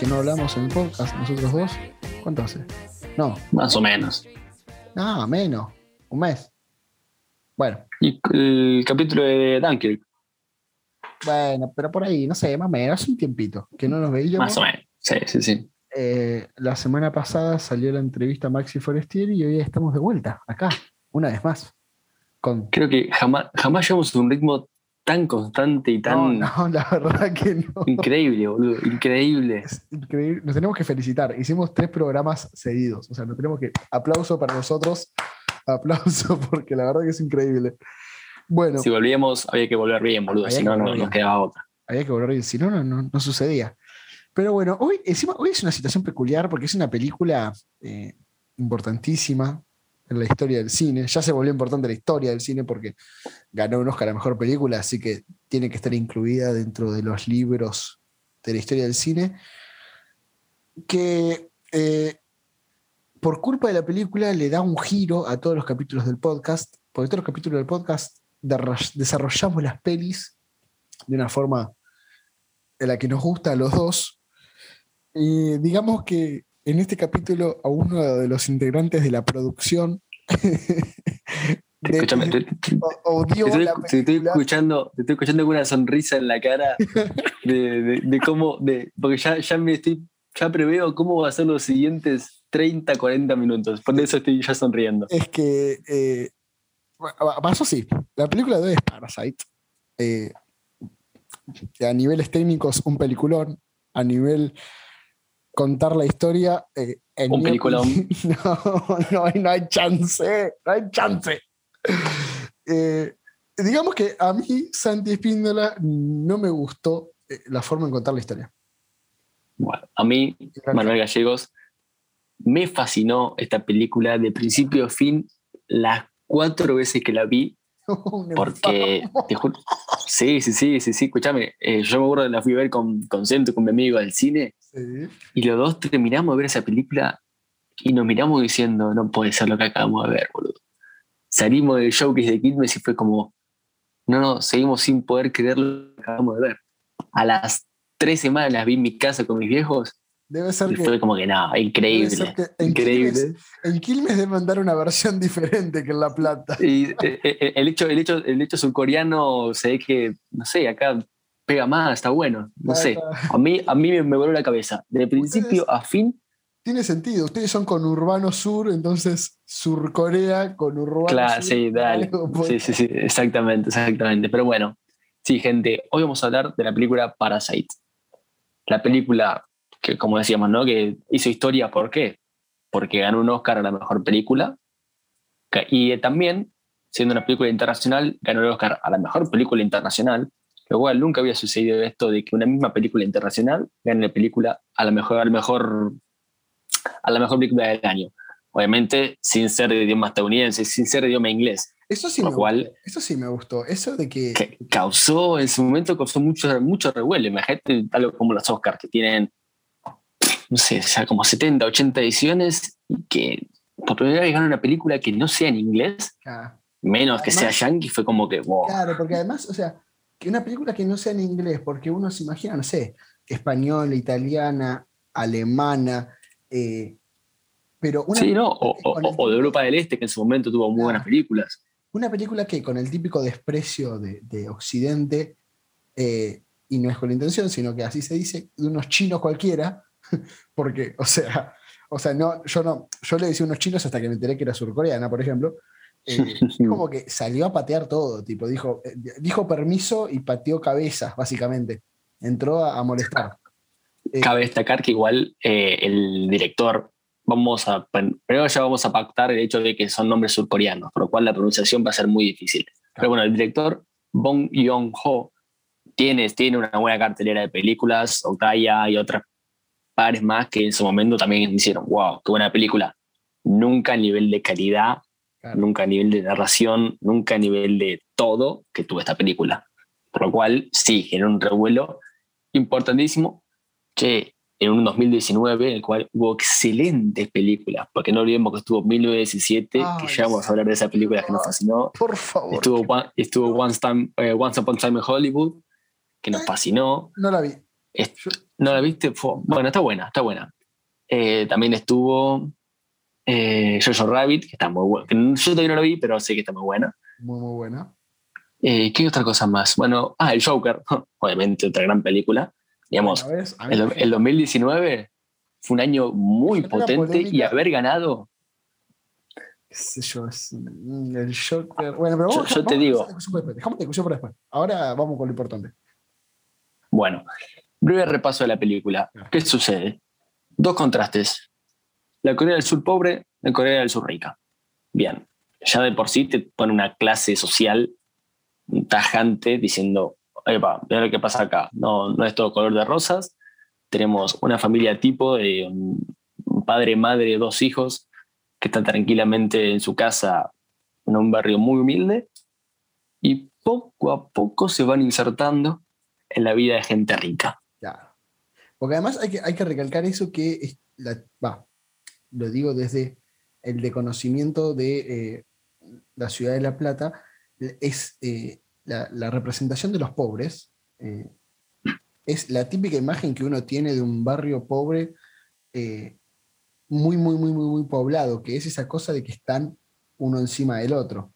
Que no hablamos en el podcast nosotros dos? ¿Cuánto hace? No, Más o menos. nada, menos. Un mes. Bueno, Y el capítulo de Dunkirk, bueno, pero por ahí, no sé, más o menos, hace un tiempito que no nos veíamos. más o menos. Sí, sí, sí. Eh, la semana pasada salió la entrevista a Maxi Forestieri y hoy estamos de vuelta, acá, una vez más. Con... Creo que jamás, jamás llevamos un ritmo tan constante y tan no, la verdad que no. increíble, boludo. Increíble. Es increíble. Nos tenemos que felicitar. Hicimos tres programas seguidos. O sea, nos tenemos que. Aplauso para nosotros. Aplauso porque la verdad que es increíble. Bueno, Si volvíamos, había que volver bien, boludo. Si no, no nos quedaba otra. había que volver bien. Si no, no, no, no sucedía. Pero bueno, hoy, encima, hoy es una situación peculiar porque es una película eh, importantísima en la historia del cine. Ya se volvió importante la historia del cine porque ganó un Oscar a Mejor Película, así que tiene que estar incluida dentro de los libros de la historia del cine. Que eh, por culpa de la película le da un giro a todos los capítulos del podcast, porque todos los capítulos del podcast desarrollamos las pelis de una forma en la que nos gusta a los dos. Y digamos que en este capítulo a uno de los integrantes de la producción de- Escúchame, te, te- te- o- odió te estoy, te estoy escuchando, te estoy escuchando con una sonrisa en la cara de, de- de cómo, de, porque ya, ya me estoy, ya preveo cómo va a ser los siguientes 30, 40 minutos. Por eso estoy ya sonriendo. es que eh, pasó así. La película de hoy es Parasite. Eh, a niveles técnicos, un peliculón. A nivel contar la historia. eh, en Un opinión- No, no, hay- no hay chance. No hay chance. Eh, digamos que a mí, Santi Espíndola, no me gustó eh, la forma de contar la historia. Bueno, a mí, Manuel Gallegos, me fascinó esta película de principio a fin las cuatro veces que la vi, porque te juro- sí, sí, sí, sí, sí, escúchame, eh, yo me acuerdo que la fui a ver con, con Centro, con mi amigo al cine, Sí. y los dos terminamos de ver esa película y nos miramos diciendo, no puede ser lo que acabamos de ver, boludo. Salimos del showcase de Kidmes y fue como, no, no, seguimos sin poder creer lo que acabamos de ver. A las tres semanas las vi en mi casa con mis viejos Debe ser y que. fue como que nada, debe increíble. ser que en Increíble. Quilmes- En Quilmes deben mandar una versión diferente que en La Plata. Y eh, eh, el hecho, el hecho, el hecho surcoreano se ve que, no sé, acá pega más, está bueno. No sé. A mí, a mí me, voló la cabeza. De principio a fin, Tiene sentido. Ustedes son con Urbano Sur, entonces Surcorea con Urbano claro, Sur. sí, dale. por- Sí, sí, sí, exactamente, exactamente. Pero bueno, sí, gente, hoy vamos a hablar de la película Parasite. La película que, como decíamos, ¿no? Que hizo historia, ¿por qué? Porque ganó un Oscar a la mejor película. Y también, siendo una película internacional, ganó el Oscar a la mejor película internacional. Lo cual nunca había sucedido esto de que una misma película internacional gane la película a la mejor, a la mejor, a la mejor película del año. Obviamente, sin ser de idioma estadounidense, sin ser de idioma inglés Eso sí, Lo me cual- gustó. Eso sí me gustó. Eso de que. que causó en su momento causó mucho, mucho revuelo. Imagínate algo como los Oscars que tienen, no sé, o sea, como 70, 80 ediciones y que por primera vez ganan una película que no sea en inglés, Ah, menos que sea yankee, fue como que, wow. Claro, porque además, o sea, que una película que no sea en inglés, porque uno se imagina, no sé, española, italiana, alemana, eh, pero una, Sí, ¿no? O, o- con el o de Europa del Este, que en su momento tuvo muy buenas películas. una película que con el típico desprecio de, de Occidente, eh, y no es con la intención, sino que así se dice, de unos chinos cualquiera, porque, o sea, o sea no, yo, no, yo le decía unos chinos hasta que me enteré que era surcoreana, por ejemplo. eh, como que salió a patear todo, tipo, dijo, eh, dijo permiso y pateó cabezas, básicamente. Entró a, a molestar. Eh, Cabe destacar que igual eh, el director, vamos a, primero ya vamos a pactar el hecho de que son nombres surcoreanos, por lo cual la pronunciación va a ser muy difícil. Pero bueno, el director Bong Joon-ho tiene, tiene una buena cartelera de películas, Okaya y otras pares más que en su momento también hicieron, wow, qué buena película. Nunca a nivel de calidad, Claro. nunca a nivel de narración, nunca a nivel de todo que tuvo esta película. Por lo cual, sí, generó un revuelo importantísimo. Che, en un 2019 en el cual hubo excelentes películas, porque no olvidemos que estuvo 1917, Ay, que ya vamos a hablar de esa película que nos fascinó. Por favor. Estuvo, One- estuvo Once, Time- eh, Once Upon a Time in Hollywood, que nos fascinó. No la vi. Es- Yo- ¿No la viste? Fue- bueno, está buena, está buena. Eh, también estuvo eh, Jojo Rabbit, que está muy buena. que Yo todavía no la vi, pero sé que está muy buena. muy, muy buena. Eh, ¿Qué otra cosa más? Bueno, ah, el Joker, obviamente otra gran película. Digamos, el, me- el 2019 fue un año muy potente y haber ganado. qué sé yo, es el Joker. Bueno, pero Yo- vamos, yo te vamos digo. Dejamos la discusión por después. Ahora vamos con lo importante. Bueno, breve repaso de la película. ¿Qué sucede? Dos contrastes. La Corea del Sur pobre, la Corea del Sur rica. Bien, ya de por sí te pone una clase social tajante diciendo, Epa, mira lo que pasa acá. No, no es todo color de rosas. Tenemos una familia tipo de un padre, madre, dos hijos que están tranquilamente en su casa en un barrio muy humilde y poco a poco se van insertando en la vida de gente rica. Porque además hay que, hay que recalcar eso que es lo digo desde el desconocimiento de eh, la ciudad de La Plata, es eh, la, representación de los pobres. eh, es la típica imagen que uno tiene de un barrio pobre muy, muy, muy, muy, muy poblado, que es esa cosa de que están uno encima del otro.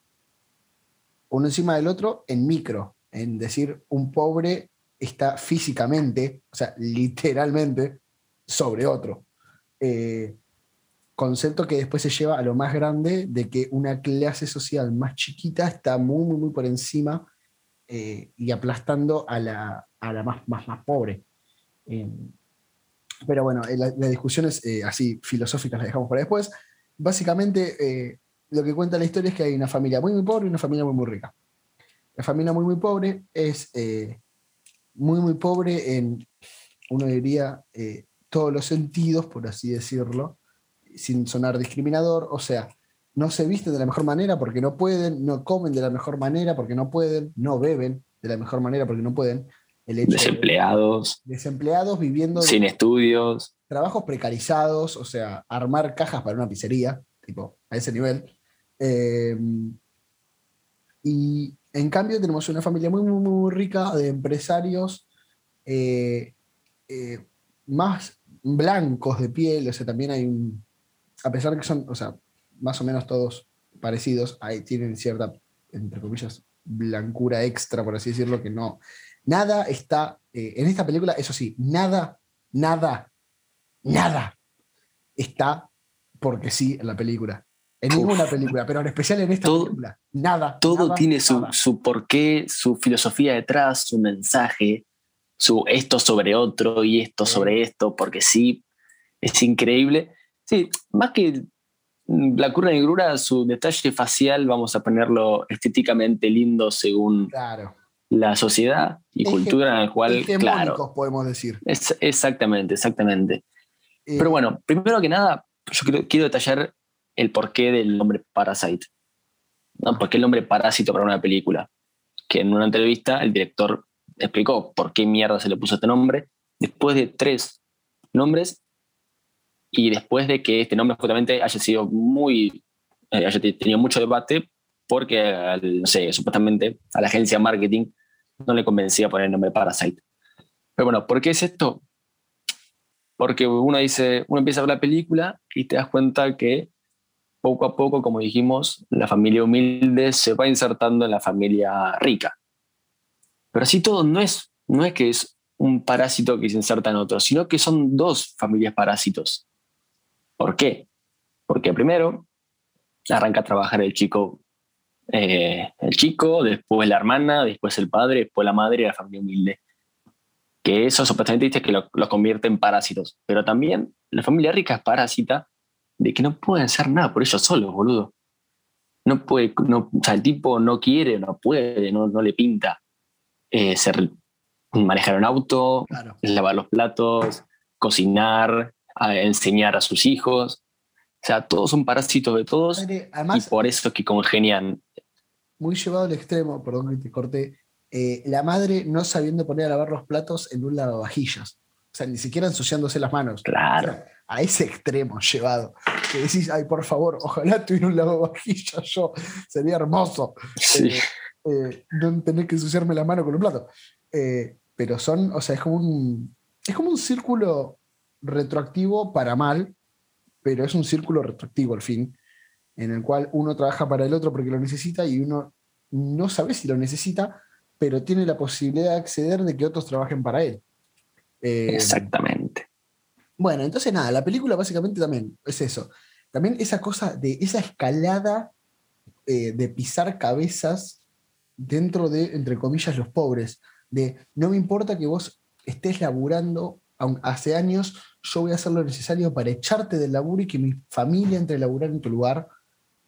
Uno encima del otro en micro, en decir, un pobre está físicamente, o sea, literalmente, sobre otro. Eh, concepto que después se lleva a lo más grande de que una clase social más chiquita está muy, muy, muy por encima eh, y aplastando a la, a la más, más, pobre. Eh, pero bueno, eh, la- las discusiones así filosóficas las dejamos para después. Básicamente, lo que cuenta la historia es que hay una familia muy, muy pobre y una familia muy, muy rica. La familia muy, muy pobre es muy, muy pobre en, uno diría, eh, todos los sentidos, por así decirlo, sin sonar discriminador. O sea, no se visten de la mejor manera porque no pueden, no comen de la mejor manera porque no pueden, no beben de la mejor manera porque no pueden. El hecho de- Desempleados, desempleados viviendo de sin estudios. trabajos precarizados, o sea, armar cajas para una pizzería, tipo, a ese nivel. Eh, y en cambio tenemos una familia muy, muy, muy rica de empresarios eh, eh, más blancos de piel, o sea, también hay un, a pesar que son, o sea, más o menos todos parecidos, ahí tienen cierta, entre comillas, blancura extra, por así decirlo, que no, nada está, eh, en esta película, eso sí, nada, nada, nada está porque sí en la película. En Uf. ninguna película, pero en especial en esta Todo- película. Nada. Todo nada, tiene su, nada. su porqué, su filosofía detrás, su mensaje, su esto sobre otro y esto Sí. sobre esto, porque sí, es increíble. Sí, más que la curva de negrura, su detalle facial, vamos a ponerlo estéticamente lindo según Claro. la sociedad y Hege- cultura en la cual, claro, podemos decir. es, exactamente, exactamente. Eh, Pero bueno, primero que nada, yo quiero, quiero detallar el porqué del nombre Parasite. ¿no? ¿Por qué el nombre Parásito para una película? Que en una entrevista el director explicó por qué mierda se le puso este nombre. Después de tres nombres y después de que este nombre justamente haya sido muy, eh, haya te- tenido mucho debate porque, al- no sé, supuestamente a la agencia marketing no le convencía poner el nombre Parasite. Pero bueno, ¿por qué es esto? Porque uno dice, uno empieza a ver la película y te das cuenta que poco a poco, como dijimos, la familia humilde se va insertando en la familia rica. Pero así todo no es, no es que es un parásito que se inserta en otro, sino que son dos familias parásitos. ¿Por qué? Porque primero arranca a trabajar el chico, eh, el chico, después la hermana, después el padre, después la madre y la familia humilde que eso supuestamente dice que lo, lo convierte en parásitos. Pero también la familia rica es parásita de que no pueden hacer nada por ellos solos, boludo. No puede, no, o sea, el tipo no quiere, no puede, no, no le pinta eh, ser, manejar un auto, Claro. lavar los platos, cocinar, a enseñar a sus hijos. O sea, todos son parásitos de todos Madre, y Además, por eso es que congenian. muy llevado al extremo, perdón que te corté, eh, la madre no sabiendo poner a lavar los platos en un lavavajillas. O sea, ni siquiera ensuciándose las manos. Claro. O sea, a ese extremo llevado. Que decís, ay, por favor, ojalá tuviera un lavavajillas yo. Sería hermoso. Sí. Eh, eh, no tener que ensuciarme la mano con un plato. Eh, pero son, o sea, es como un. Es como un círculo retroactivo para mal, pero es un círculo retroactivo al fin, en el cual uno trabaja para el otro porque lo necesita y uno no sabe si lo necesita, pero tiene la posibilidad de acceder de que otros trabajen para él. Exactamente. Bueno, entonces nada, la película básicamente también es eso. También esa cosa de esa escalada eh, de pisar cabezas dentro de, entre comillas, los pobres. De no me importa que vos estés laburando hace años, yo voy a hacer lo necesario para echarte del laburo y que mi familia entre a laburar en tu lugar,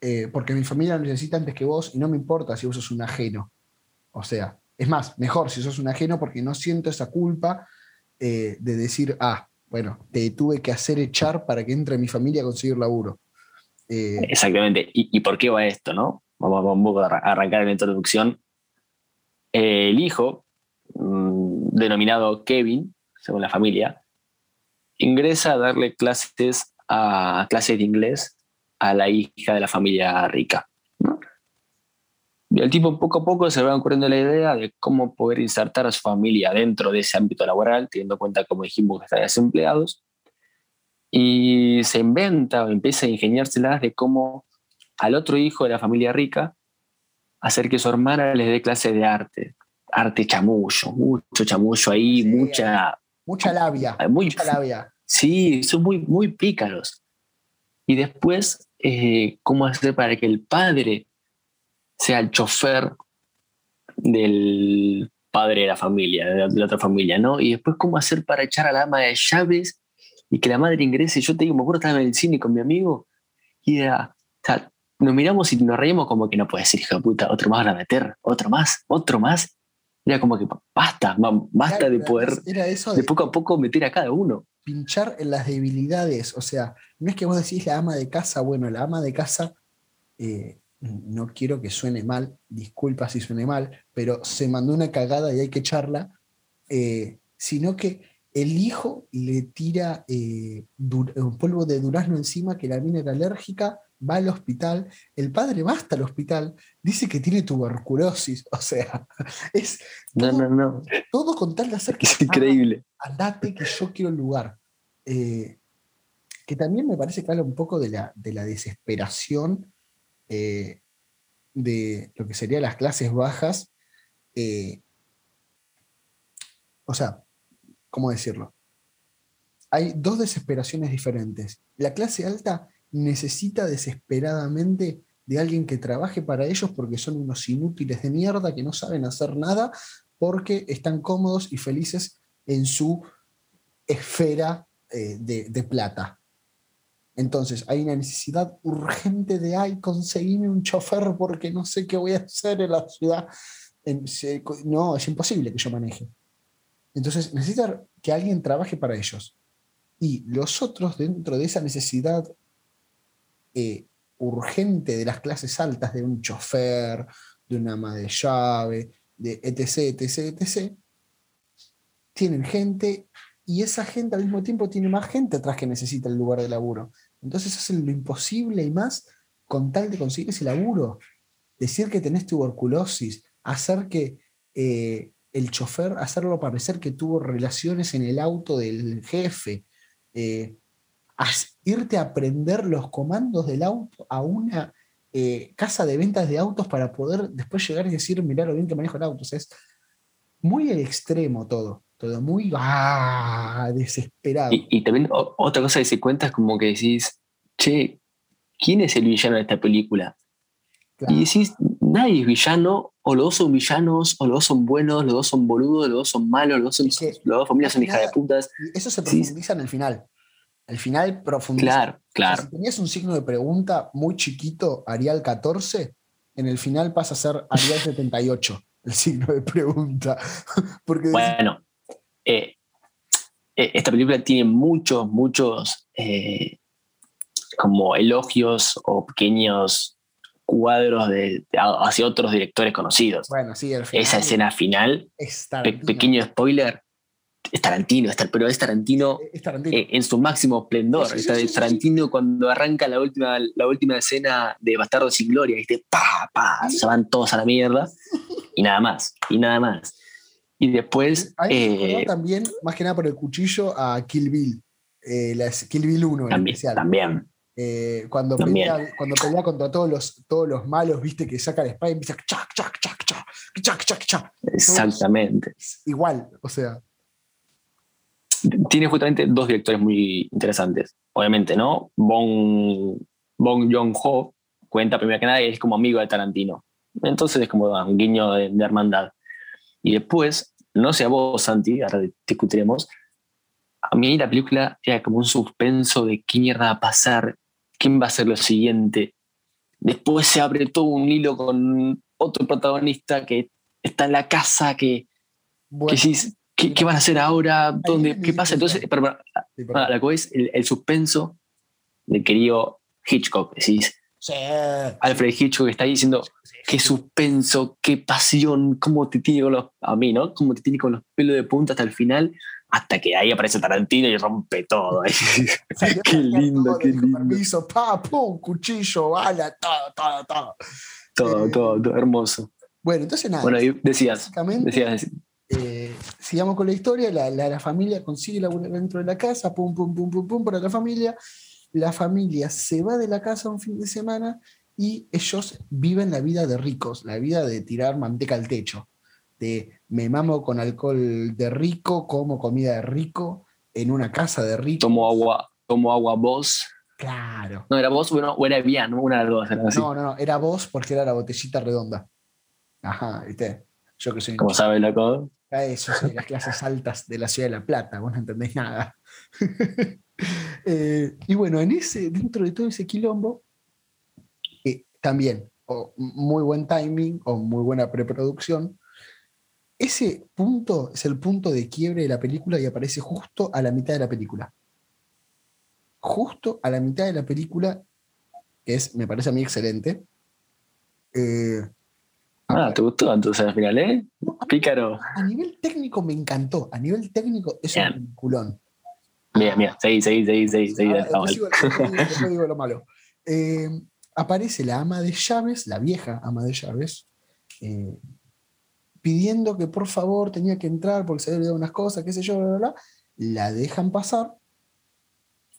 eh, porque mi familia lo necesita antes que vos y no me importa si vos sos un ajeno. O sea, es más, mejor si sos un ajeno porque no siento esa culpa eh, de decir, ah, bueno, te tuve que hacer echar para que entre mi familia a conseguir laburo. Eh, Exactamente. ¿Y, por qué va esto, no? Vamos, vamos a arra- arrancar en la introducción. El hijo, mm, denominado Kevin, según la familia, ingresa a darle clases, a, clases de inglés a la hija de la familia rica. Y el tipo poco a poco se va ocurriendo la idea de cómo poder insertar a su familia dentro de ese ámbito laboral, teniendo en cuenta, como dijimos, que están desempleados. Y se inventa o empieza a ingeniárselas de cómo al otro hijo de la familia rica hacer que su hermana les dé clases de arte. Arte chamullo, mucho chamullo ahí, Sí. mucha. mucha labia, Muy, mucha labia. Sí, son muy, muy pícaros. Y después, eh, ¿cómo hacer para que el padre sea el chofer del padre de la familia, de la, de la otra familia, ¿no? Y después, ¿cómo hacer para echar a la ama de llaves y que la madre ingrese? Yo te digo, me acuerdo, estaba en el cine con mi amigo y era, o sea, nos miramos y nos reímos como que no puede ser, hijo de puta, otro más van a meter, otro más, otro más. Era como que basta, basta Claro, de poder Era eso de de poco a poco meter a cada uno. pinchar en las debilidades. O sea, no es que vos decís la ama de casa, bueno, la ama de casa, eh, no quiero que suene mal, disculpa si suene mal, pero se mandó una cagada y hay que echarla, eh, sino que el hijo le tira eh, un polvo de durazno encima que la mina era alérgica, va al hospital, el padre va hasta el hospital, dice que tiene tuberculosis, o sea, es No, todo, no, no. todo con tal de hacer que Es increíble. andate que yo quiero el lugar. Eh, que también me parece que habla un poco de la, de la desesperación eh, de lo que serían las clases bajas. eh, o sea, ¿cómo decirlo? Hay dos desesperaciones diferentes. La clase alta necesita desesperadamente de alguien que trabaje para ellos porque son unos inútiles de mierda que no saben hacer nada porque están cómodos y felices en su esfera eh, de, de plata. Entonces hay una necesidad urgente de, ay, conseguime un chofer porque no sé qué voy a hacer en la ciudad. No, es imposible que yo maneje. Entonces necesitan que alguien trabaje para ellos. Y los otros, dentro de esa necesidad eh, urgente de las clases altas, de un chofer, de una ama de llave, de etc, etc, etc, tienen gente y esa gente al mismo tiempo tiene más gente atrás que necesita el lugar de laburo. Entonces hacen lo imposible y más con tal de conseguir ese laburo. Decir que tenés tuberculosis, hacer que eh, el chofer, hacerlo parecer que tuvo relaciones en el auto del jefe, eh, irte a aprender los comandos del auto a una eh, casa de ventas de autos para poder después llegar y decir, mirá lo bien que manejo el auto. O sea, es muy al extremo todo, todo muy ah, desesperado. Y, y también o- otra cosa que se cuenta es como que decís, che, ¿quién es el villano de esta película? Claro. Y decís, nadie es villano, o los dos son villanos, o los dos son buenos, los dos son boludos, los dos son malos, los dos, son, Es que, los dos familias son hijas de putas. Eso se Sí. profundiza en el final. Al final profundiza. Claro, O sea, claro. si tenías un signo de pregunta muy chiquito, Arial 14, en el final pasa a ser Arial 78, el signo de pregunta. Porque Bueno, eh, eh, esta película tiene muchos, muchos eh, como elogios o pequeños cuadros de, hacia otros directores conocidos. Bueno, sí, final Esa escena final, es pe- pequeño spoiler, es Tarantino, es pero es Tarantino Es Tarantino. eh, en su máximo esplendor. Sí, Tarantino cuando arranca la última, la última escena de Bastardo sin Gloria, ¿viste? Pa, pa, se van todos a la mierda y nada más, y nada más. Y después, recordó eh, también, más que nada por el cuchillo, a Kill Bill. eh, la Kill Bill 1 en también, especial. también. Eh, cuando, También. pelea, cuando pelea contra todos los, todos los malos, viste, que saca la espada y empieza chac, chac, chac, chac, chac, chac, chac. Exactamente. Igual, o sea, Tiene justamente dos directores muy interesantes. Obviamente, ¿no? Bong, Bong Joon-ho cuenta primero que nada que es como amigo de Tarantino. Entonces es como un guiño de, de hermandad. Y después, no sé a vos, Santi, ahora discutiremos, a mí la película era como un suspenso de qué mierda va a pasar, quién va a ser lo siguiente. Después se abre todo un hilo con otro protagonista que está en la casa, que, bueno, que decís, ¿qué, qué van a hacer ahora? ¿Dónde, ¿Qué pasa? Entonces, ah, la que es el, el suspenso del querido Hitchcock. Decís, Sí, Alfred Hitchcock está ahí diciendo, qué suspenso, qué pasión, cómo te tiene con los, a mí, ¿no? Cómo te tiene con los pelos de punta hasta el final, hasta que ahí aparece Tarantino y rompe todo. qué lindo, qué lindo. Permiso, pa, pum, cuchillo, bala, todo, todo, todo. todo, Eh, todo, todo hermoso. Bueno, entonces nada. Bueno, decías, decías, eh, sigamos con la historia, la, la- la familia consigue laburar dentro de la casa, pum, pum, pum, pum, pum, para la familia. La familia se va de la casa un fin de semana y ellos viven la vida de ricos, la vida de tirar manteca al techo, de me mamo con alcohol de rico, como comida de rico, en una casa de rico. tomo agua, tomo agua vos. Claro. No, era vos bueno, o era bien, una de las dos. era así. No, no, no, era vos porque era la botellita redonda. Ajá, viste. Yo que soy Como sabe, loco. Eso, soy las clases altas de la ciudad de La Plata, vos no entendés nada. Eh, y bueno, en ese, dentro de todo ese quilombo, eh, también, o muy buen timing o muy buena preproducción, ese punto es el punto de quiebre de la película y aparece justo a la mitad de la película. Justo a la mitad de la película, que es, me parece a mí excelente. Eh, Ah, ¿te gustó entonces al final, eh? Pícaro. a nivel técnico me encantó. A nivel técnico es Bien. un peliculón. Mira, mira, seguí, seguí, seguí, seguí, seguí. Después, mal. digo, lo malo. Eh, aparece la ama de llaves, la vieja ama de llaves, eh, pidiendo que por favor tenía que entrar porque se había olvidado unas cosas, qué sé yo, bla, bla, bla. La dejan pasar.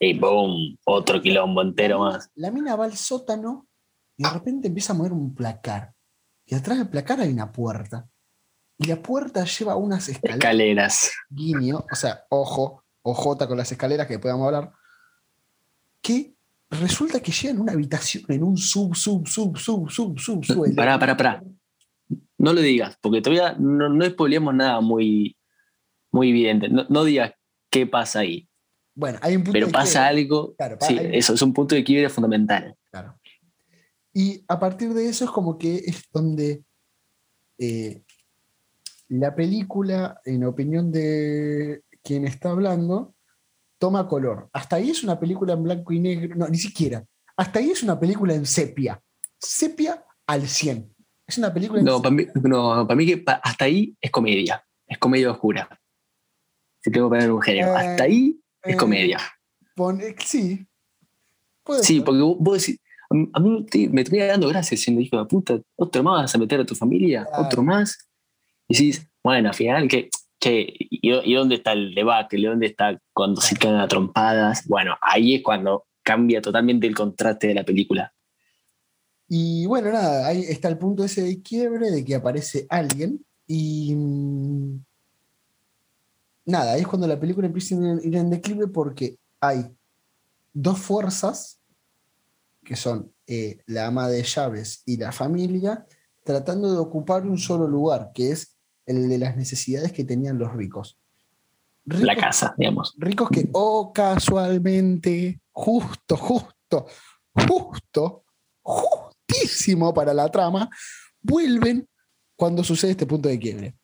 Y boom, otro quilombo entero más. La mina va al sótano y de repente empieza a mover un placar. Y atrás del placar hay una puerta. Y la puerta lleva unas escaleras. Escaleras. guiño, o sea, ojo, ojota con las escaleras que podamos hablar, que resulta que llegan a una habitación en un sub, sub, sub, sub, sub, sub, suelo. Pará, pará, pará. No lo digas, porque todavía no, no nada muy, muy evidente. No, no digas qué pasa ahí. Bueno, hay un punto Pero de pasa quiebre, algo. Claro, Sí, hay- eso es un punto de quiebre fundamental. claro. Y a partir de eso es como que es donde eh, la película, en opinión de quien está hablando, toma color. Hasta ahí es una película en blanco y negro, no, ni siquiera. Hasta ahí es una película en sepia. Sepia al 100. Es una película en No, para mí, no, para mí que pa- hasta ahí es comedia. Es comedia oscura. Si tengo que poner un género. Eh, hasta ahí es eh, comedia. Pone- sí. Puede Sí, ser. porque vos, vos decís. a mí- te- me termina dando gracias siendo hijo de puta. ¿Otro más vas a meter a tu familia? ¿Otro más? Y decís, bueno, al final, ¿qué, qué, y, y dónde está el debate? ¿Dónde está cuando se caen a trompadas? Bueno, ahí es cuando cambia totalmente el contraste de la película. Y bueno, nada, ahí está el punto ese de quiebre de que aparece alguien y mm, nada, ahí es cuando la película empieza a ir en declive porque hay dos fuerzas que son eh, la ama de llaves y la familia tratando de ocupar un solo lugar, que es el de las necesidades que tenían los ricos. La casa, digamos. ricos que, oh, casualmente, justo, justo, justo, justísimo para la trama, vuelven cuando sucede este punto de quiebre.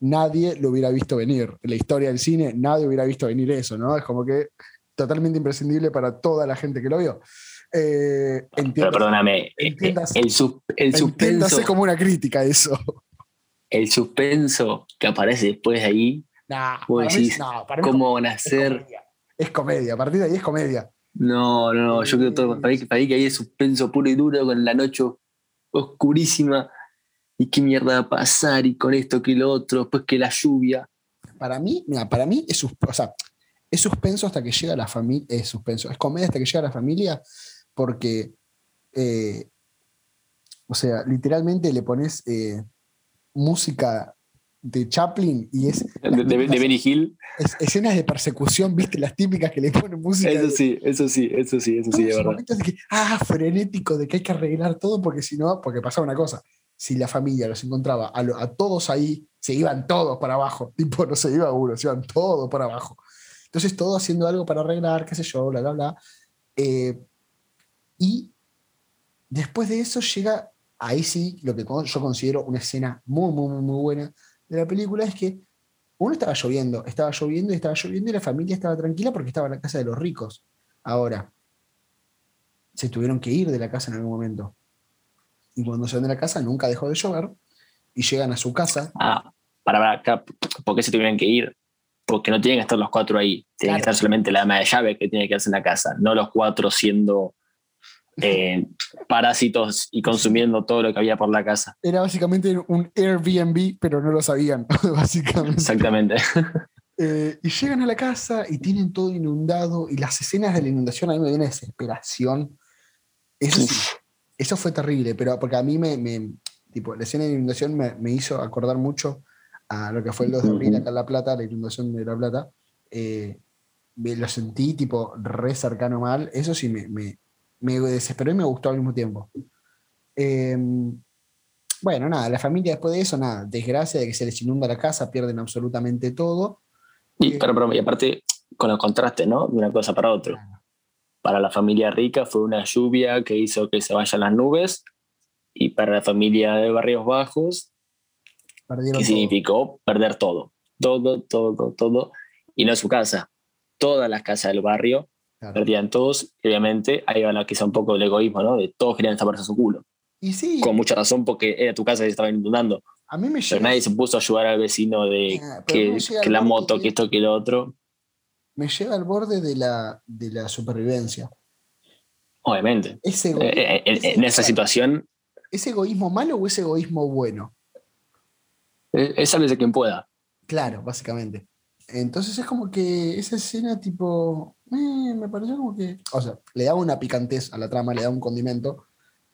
nadie lo hubiera visto venir. En la historia del cine, nadie hubiera visto venir eso, ¿no? Es como que totalmente imprescindible para toda la gente que lo vio. Eh, Pero perdóname, eh, entiendas- el, sus- el suspenso, entiéndase como una crítica eso. El suspenso que aparece después de ahí, Nah, Vos mí- decís, no, ¿cómo van a ser? Es comedia, a partir de ahí es comedia. No, no, no, yo creo todo, para mí, para mí que ahí es suspenso puro y duro con la noche oscurísima. ¿Y qué mierda va a pasar? Y con esto, que lo otro, después que la lluvia. Para mí, mira, para mí es, sus- o sea, es suspenso hasta que llega la familia, es suspenso, es comedia hasta que llega la familia, porque, eh, o sea, literalmente le pones eh, música de Chaplin y es, De, de, de Benny Hill. es- escenas de persecución, viste, las típicas que le ponen música. Eso sí, eso sí, eso sí, eso sí, de verdad. momentos de que, ah, frenético, de que hay que arreglar todo, porque si no, porque pasaba una cosa, si la familia los encontraba a, lo- a todos ahí, se iban todos para abajo, tipo, no se iba uno, se iban todos para abajo. Entonces, todo haciendo algo para arreglar, qué sé yo, bla, bla, bla. Eh, y después de eso llega, ahí sí, lo que yo considero una escena muy, muy, muy, muy buena de la película es que uno estaba lloviendo, estaba lloviendo y estaba lloviendo y la familia estaba tranquila porque estaba en la casa de los ricos. Ahora, se tuvieron que ir de la casa en algún momento. Y cuando se van de la casa nunca dejó de llover y llegan a su casa. Ah, para, para acá, ¿por qué se tuvieron que ir? Porque no tienen que estar los cuatro ahí. Tienen que estar solamente la ama de llave que tiene que quedarse en la casa, no los cuatro siendo eh, parásitos y consumiendo todo lo que había por la casa. Era básicamente un Airbnb, pero no lo sabían, básicamente. Exactamente. Eh, y llegan a la casa y tienen todo inundado y las escenas de la inundación a mí me dio una desesperación. Eso sí, eso fue terrible, pero porque a mí me, me- tipo, la escena de inundación me, me hizo acordar mucho a lo que fue el 2 de abril acá en La Plata, la inundación de La Plata. Eh, me lo sentí tipo re cercano mal, eso sí me, me, me desesperó y me gustó al mismo tiempo. Eh, bueno, nada, la familia después de eso, nada, desgracia de que se les inunda la casa, pierden absolutamente todo. Y, pero, pero, y aparte, con los contrastes, ¿no? De una cosa para otra. Para la familia rica fue una lluvia que hizo que se vayan las nubes. Y para la familia de barrios bajos, Perdieron que todo. significó perder todo. Todo, todo, todo. Y no su casa. Todas las casas del barrio Claro. perdían todos. Y obviamente ahí va la, quizá un poco el egoísmo, ¿no? De todos querían saberse su culo. Y sí, Con mucha razón porque era tu casa que se estaba inundando. a mí me Pero llega, nadie se puso a ayudar al vecino de Ah, que, la moto, que- que esto, que lo otro. me llega al borde de la, de la supervivencia. Obviamente. Ese Eh, egoísmo, eh, en, ese- en esa situación, ¿Es egoísmo malo o es egoísmo bueno? eh, es sálvese quien pueda. Claro, básicamente. Entonces es como que esa escena, tipo, eh, me pareció como que, o sea, le da una picantez a la trama, le da un condimento,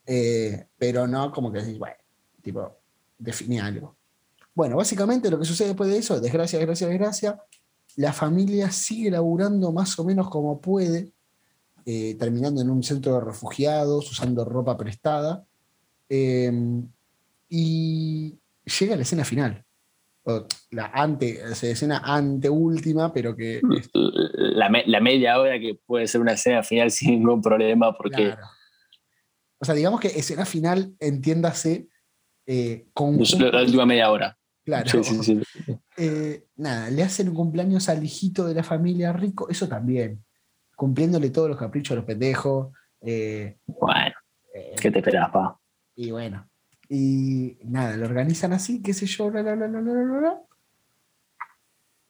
eh, pero no como que decís, bueno, tipo, define algo. Bueno, básicamente lo que sucede después de eso, desgracia, desgracia, desgracia, la familia sigue laburando más o menos como puede, eh, terminando en un centro de refugiados, usando ropa prestada, y llega la escena final. La ante, o sea, escena anteúltima, pero que es- La, me- la media hora que puede ser una escena final sin ningún problema, porque claro. O sea, digamos que escena final, entiéndase, eh, con la, la última media hora. claro, Sí, sí, sí. Eh, nada, le hacen un cumpleaños al hijito de la familia rico, eso también, cumpliéndole todos los caprichos a los pendejos. eh, Bueno, eh, ¿qué te esperas, pa? y bueno, y nada, lo organizan así, qué sé yo, bla, bla, bla, bla, bla, bla.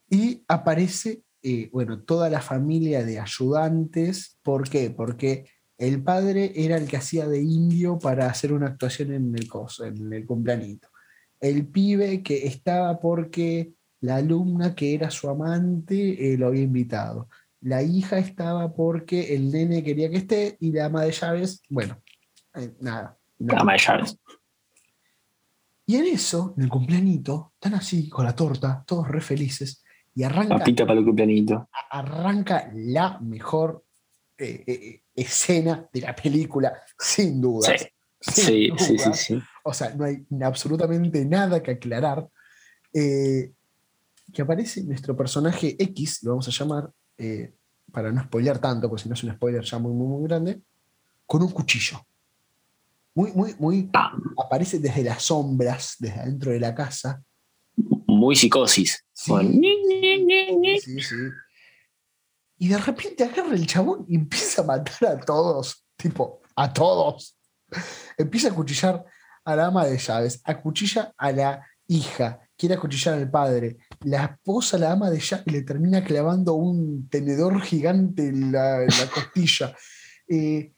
Y aparece, eh, bueno, toda la familia de ayudantes. ¿Por qué? Porque el padre era el que hacía de indio para hacer una actuación en el coso, en el cumpleañito. El pibe que estaba porque la alumna que era su amante eh, lo había invitado. La hija estaba porque el nene quería que esté y la ama de llaves, bueno, eh, nada. nada. Ama de llaves. Y en eso, en el cumpleañito, están así, con la torta, todos re felices, y arranca, Papita para el cumpleañito. arranca la mejor eh, eh, escena de la película, sin duda. Sí, sí, sí, sí, sí. O sea, no hay absolutamente nada que aclarar. Eh, que aparece nuestro personaje X, lo vamos a llamar, eh, para no spoilear tanto, porque si no es un spoiler ya muy, muy, muy grande, con un cuchillo. Muy, muy, muy. Ah, Aparece desde las sombras, desde adentro de la casa, muy psicosis. Sí. Bueno, Sí, sí. Y de repente agarra el chabón y empieza a matar a todos. Tipo, a todos. Empieza a cuchillar a la ama de llaves, acuchilla a la hija, quiere acuchillar al padre. La esposa, la ama de llaves, le termina clavando un tenedor gigante en la, en la costilla. Eh,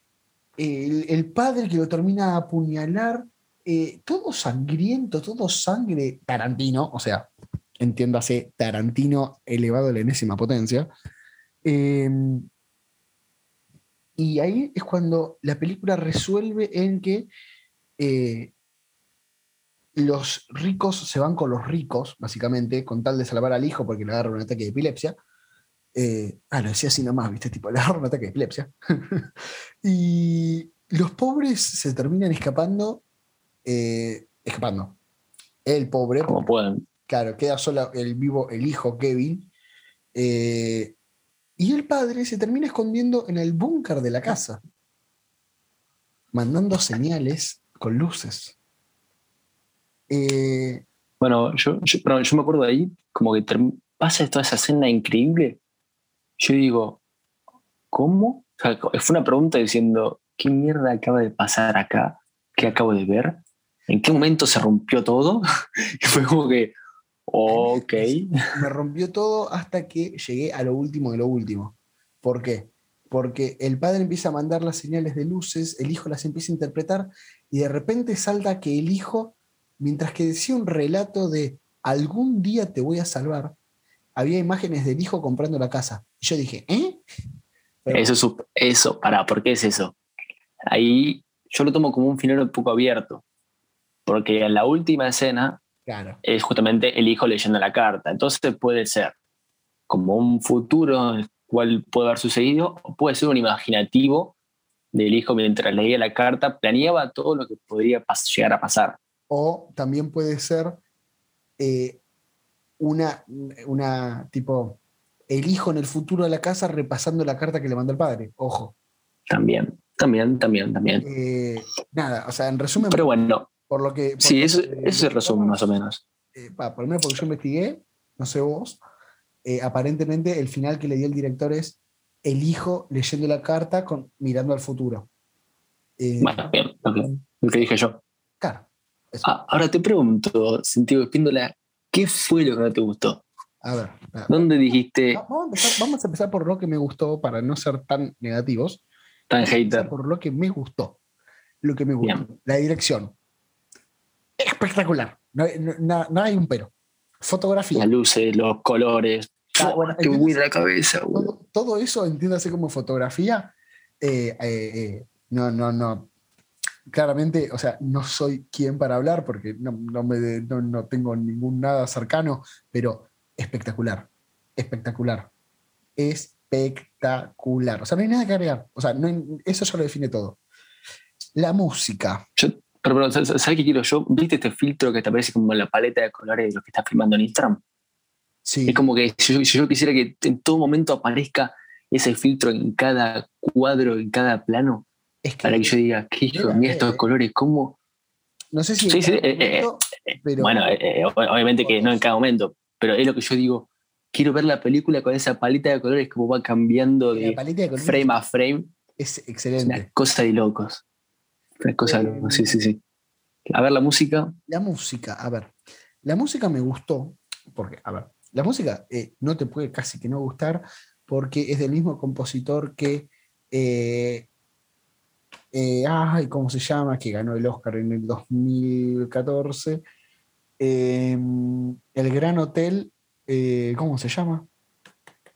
el, padre que lo termina a apuñalar. eh, todo sangriento, todo sangre. Tarantino, o sea, entiéndase, Tarantino elevado a la enésima potencia. Eh, y ahí es cuando la película resuelve en que eh, los ricos se van con los ricos, básicamente, con tal de salvar al hijo porque le agarra un ataque de epilepsia. Eh, ah, lo decía así nomás, ¿viste? Tipo, le agarra un ataque de epilepsia. y los pobres se terminan escapando, eh, escapando. El pobre, como pueden. Claro, queda solo el vivo, el hijo Kevin. eh, y el padre se termina escondiendo en el búnker de la casa, mandando señales con luces. Eh, Bueno, yo, yo, yo me acuerdo de ahí, como que pasa toda esa escena increíble. Yo digo, ¿cómo? O sea, fue una pregunta diciendo, ¿qué mierda acaba de pasar acá? ¿Qué acabo de ver? ¿En qué momento se rompió todo? y fue como que, ok. me rompió todo hasta que llegué a lo último de lo último. ¿Por qué? Porque el padre empieza a mandar las señales de luces, el hijo las empieza a interpretar y de repente salta que el hijo, mientras que decía un relato de algún día te voy a salvar, había imágenes del hijo comprando la casa. Y yo dije, ¿eh? Pero- Eso, eso, pará, ¿por qué es eso? Ahí yo lo tomo como un final un poco abierto, porque en la última escena Claro. es justamente el hijo leyendo la carta. Entonces puede ser como un futuro en el cual puede haber sucedido, o puede ser un imaginativo del hijo mientras leía la carta, planeaba todo lo que podría llegar a pasar. O también puede ser eh, una, una tipo, el hijo en el futuro de la casa repasando la carta que le mandó el padre. Ojo. También, también, también, también. Eh, nada, o sea, en resumen, Pero bueno, por lo que. por sí, lo eso, que- eso se resume más o menos. eh, va, por lo menos porque yo investigué, no sé vos, eh, aparentemente el final que le dio el director es el hijo leyendo la carta con, mirando al futuro. Eh, Bueno, bien, lo que, lo que dije yo. Claro. Ah, ahora te pregunto, Santiago Espíndola, ¿qué fue lo que no te gustó? A ver. a- ¿Dónde dijiste va- Vamos a, empezar, vamos a empezar por lo que me gustó para no ser tan negativos. tan hater? Por lo que me gustó. Lo que me gustó. Bien. La dirección. Espectacular. No, hay- no- no hay un pero. Fotografía. Las luces, los colores. Ah, bueno, ¡Qué entonces- buena la cabeza! todo, todo eso, entiéndase como fotografía, eh, eh, eh, no, no, no. Claramente, o sea, no soy quien para hablar porque no, no me no, no tengo ningún nada cercano, pero espectacular, espectacular, espectacular. O sea, no hay nada que agregar. O sea, no hay- eso ya lo define todo. La música. Yo, pero, pero, ¿sabes sabes qué quiero yo? ¿Viste este filtro que te aparece como en la paleta de colores de lo que estás filmando en Instagram? Sí, Es como que si yo, si yo quisiera que en todo momento aparezca ese filtro en cada cuadro, en cada plano, es que, para que yo diga, ¿qué hijo mira estos colores? ¿Cómo? no sé si Sí, sí, eh, eh, pero bueno, eh, ob- obviamente que no en cada momento, pero es lo que yo digo. Quiero ver la película con esa paleta de colores, como va cambiando de paleta de colores frame a frame. es Una excelente. cosa de locos. Una cosa de locos, sí, sí, sí. A ver la música. La música, a ver, la música me gustó, porque, a ver, la música eh, no te puede casi que no gustar, porque es del mismo compositor que, eh, eh, ay, ¿cómo se llama? Que ganó el Oscar en el 2014. Eh, el Gran Hotel, eh, ¿cómo se llama?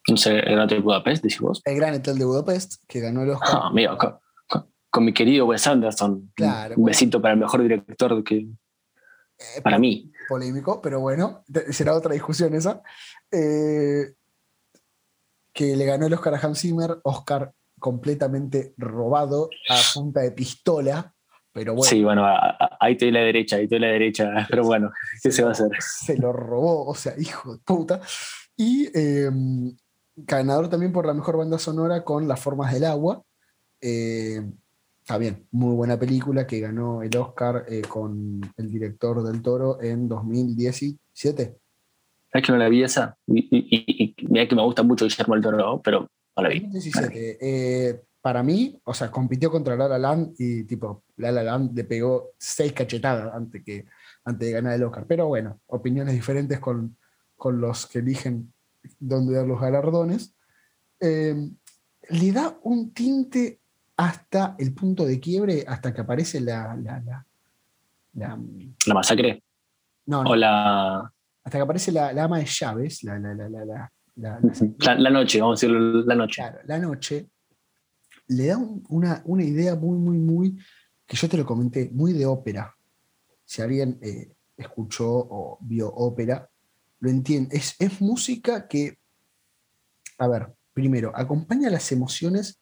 No sé, el Hotel Budapest, decís vos. El Gran Hotel de Budapest, que ganó el Oscar. Ah, amigo, con, con- con mi querido Wes Anderson. Claro, Un bueno. besito para el mejor director que Eh, para mí. polémico, pero bueno, será otra discusión esa. Eh, que le ganó el Oscar a Hans Zimmer, Oscar completamente robado a punta de pistola, pero bueno, Sí, bueno, ahí te doy la derecha, ahí te doy la derecha. Pero bueno, ¿qué se va a hacer? se lo robó, o sea, hijo de puta. Y eh, ganador también por la mejor banda sonora con Las Formas del Agua. Eh, está bien, muy buena película que ganó el Oscar eh, con el director del Toro en 2017. ¿Sabes que no la vi esa? Y, y- y- y mira que me gusta mucho Guillermo del Toro, pero no la vi. 2017. eh, para mí, o sea, compitió contra La La Land y tipo, La La Land le pegó seis cachetadas antes, que, antes de ganar el Oscar. Pero bueno, opiniones diferentes con, con los que eligen dónde dar los galardones. Eh, le da un tinte hasta el punto de quiebre, hasta que aparece la... la, la- la- ¿La masacre? no, no, O la, hasta que aparece la, la ama de llaves, la, la, la, la, noche, vamos a decirlo, la noche. Claro, la noche le da un- una, una idea muy, muy, muy, que yo te lo comenté, muy de ópera. Si alguien eh, escuchó o vio ópera, lo entiende. Es, es música que, a ver, primero, acompaña las emociones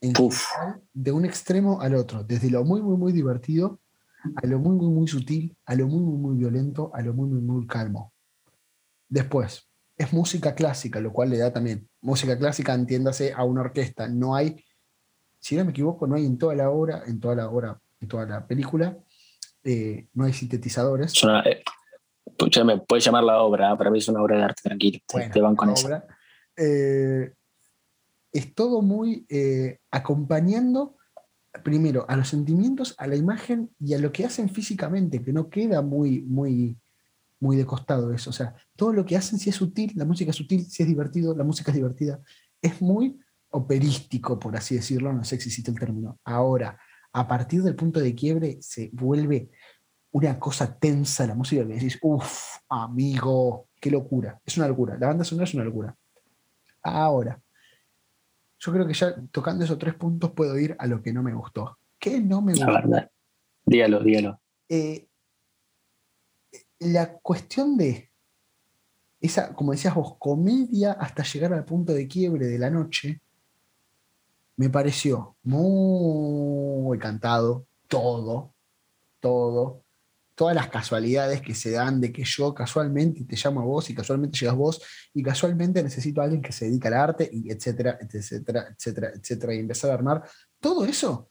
en general de un extremo al otro, desde lo muy, muy, muy divertido, a lo muy, muy, muy sutil, a lo muy, muy, muy violento, a lo muy, muy, muy calmo. Después, es música clásica, lo cual le da también. Música clásica, entiéndase, a una orquesta. No hay, si no me equivoco, no hay en toda la obra, en toda la obra, en toda la película, eh, no hay sintetizadores. Es una- eh, escúchame, puedes llamar la obra, ¿eh? para mí es una obra de arte, tranquilo. te- Bueno, te van con eso. obra. Eh, es todo muy acompañando primero a los sentimientos, a la imagen y a lo que hacen físicamente, que no queda muy, muy, muy de costado eso. O sea, todo lo que hacen, si es sutil, la música es sutil, si es divertido, la música es divertida. Es muy operístico, por así decirlo, no sé si existe el término. Ahora, a partir del punto de quiebre, se vuelve una cosa tensa la música que decís, uff, amigo, qué locura. Es una locura. La banda sonora es una locura. Ahora, yo creo que ya tocando esos tres puntos puedo ir a lo que no me gustó. ¿Qué no me La gustó? verdad. Dígalo, dígalo. Eh, la cuestión de esa, como decías vos, comedia hasta llegar al punto de quiebre de la noche, me pareció muy cantado, todo, todo, todas las casualidades que se dan de que yo casualmente te llamo a vos y casualmente llegas vos y casualmente necesito a alguien que se dedica al arte y etcétera, etcétera, etcétera, etcétera, y empezar a armar todo eso.